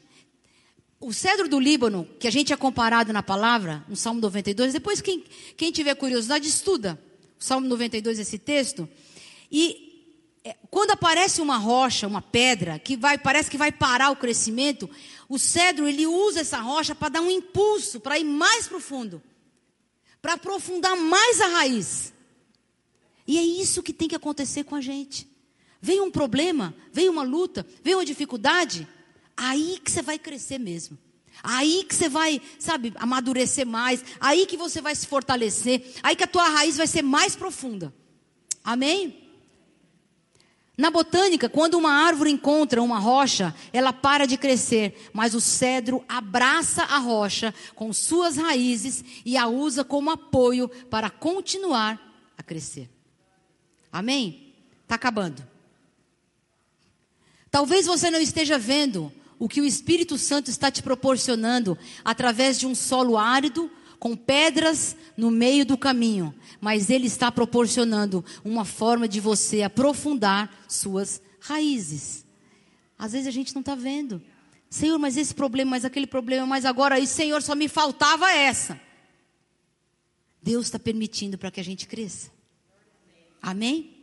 O cedro do Líbano, que a gente é comparado na palavra, no Salmo 92, depois quem, quem tiver curiosidade, estuda o Salmo 92, esse texto. E é, quando aparece uma rocha, uma pedra, que vai, parece que vai parar o crescimento, o cedro ele usa essa rocha para dar um impulso, para ir mais profundo, para aprofundar mais a raiz. E é isso que tem que acontecer com a gente. Vem um problema, vem uma luta, vem uma dificuldade, aí que você vai crescer mesmo. Aí que você vai, sabe, amadurecer mais, aí que você vai se fortalecer, aí que a tua raiz vai ser mais profunda. Amém? Na botânica, quando uma árvore encontra uma rocha, ela para de crescer, mas o cedro abraça a rocha com suas raízes e a usa como apoio para continuar a crescer. Amém? Está acabando. Talvez você não esteja vendo o que o Espírito Santo está te proporcionando através de um solo árido, com pedras no meio do caminho, mas Ele está proporcionando uma forma de você aprofundar suas raízes. Às vezes a gente não está vendo. Senhor, mas esse problema, mas aquele problema, mas agora, e Senhor, só me faltava essa. Deus está permitindo para que a gente cresça. Amém?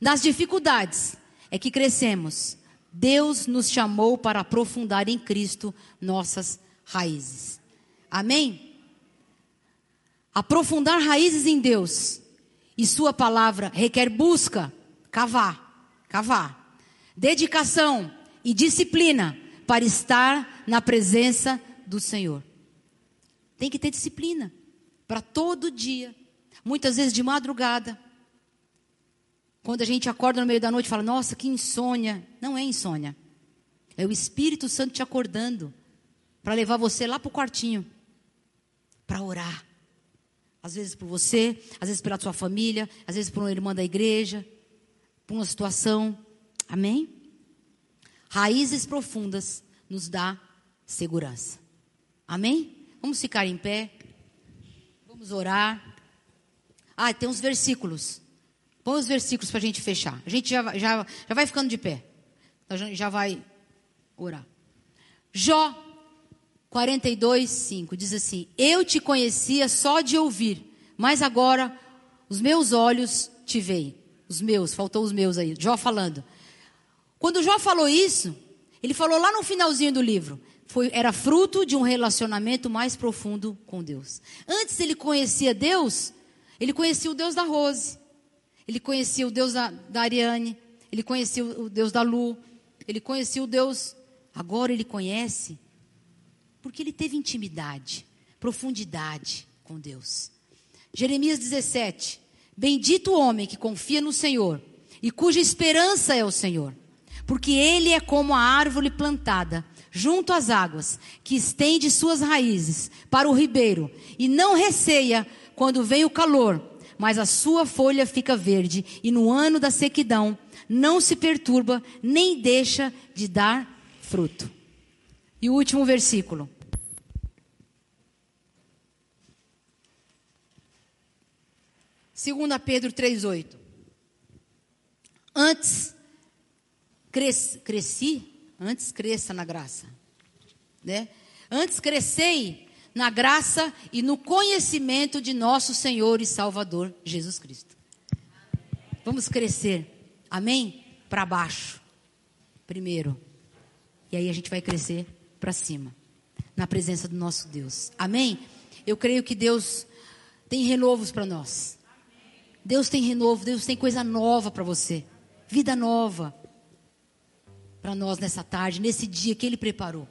Nas dificuldades é que crescemos. Deus nos chamou para aprofundar em Cristo nossas raízes. Amém? Aprofundar raízes em Deus e Sua palavra requer busca, cavar, cavar, dedicação e disciplina para estar na presença do Senhor. Tem que ter disciplina para todo dia, muitas vezes de madrugada, quando a gente acorda no meio da noite e fala, nossa, que insônia. Não é insônia. É o Espírito Santo te acordando para levar você lá para o quartinho para orar. Às vezes por você, às vezes pela sua família, às vezes por uma irmã da igreja, por uma situação. Amém? Raízes profundas nos dá segurança. Amém? Vamos ficar em pé. Vamos orar. Ah, tem uns versículos Põe os versículos para a gente fechar. A gente já, já, já vai ficando de pé. Gente já vai orar. Jó 42, 5 diz assim: Eu te conhecia só de ouvir, mas agora os meus olhos te veem. Os meus, faltou os meus aí. Jó falando. Quando Jó falou isso, ele falou lá no finalzinho do livro. Foi, era fruto de um relacionamento mais profundo com Deus. Antes ele conhecia Deus, ele conhecia o Deus da Rose. Ele conhecia o Deus da, da Ariane, ele conhecia o Deus da Lu, ele conhecia o Deus. Agora ele conhece porque ele teve intimidade, profundidade com Deus. Jeremias 17: Bendito o homem que confia no Senhor e cuja esperança é o Senhor, porque ele é como a árvore plantada junto às águas, que estende suas raízes para o ribeiro e não receia quando vem o calor mas a sua folha fica verde, e no ano da sequidão não se perturba, nem deixa de dar fruto. E o último versículo. Segunda Pedro 3:8. Antes cresci, antes cresça na graça, né? Antes crescei na graça e no conhecimento de nosso Senhor e Salvador Jesus Cristo. Vamos crescer, amém? Para baixo, primeiro. E aí a gente vai crescer para cima, na presença do nosso Deus, amém? Eu creio que Deus tem renovos para nós. Deus tem renovo, Deus tem coisa nova para você. Vida nova. Para nós nessa tarde, nesse dia que Ele preparou.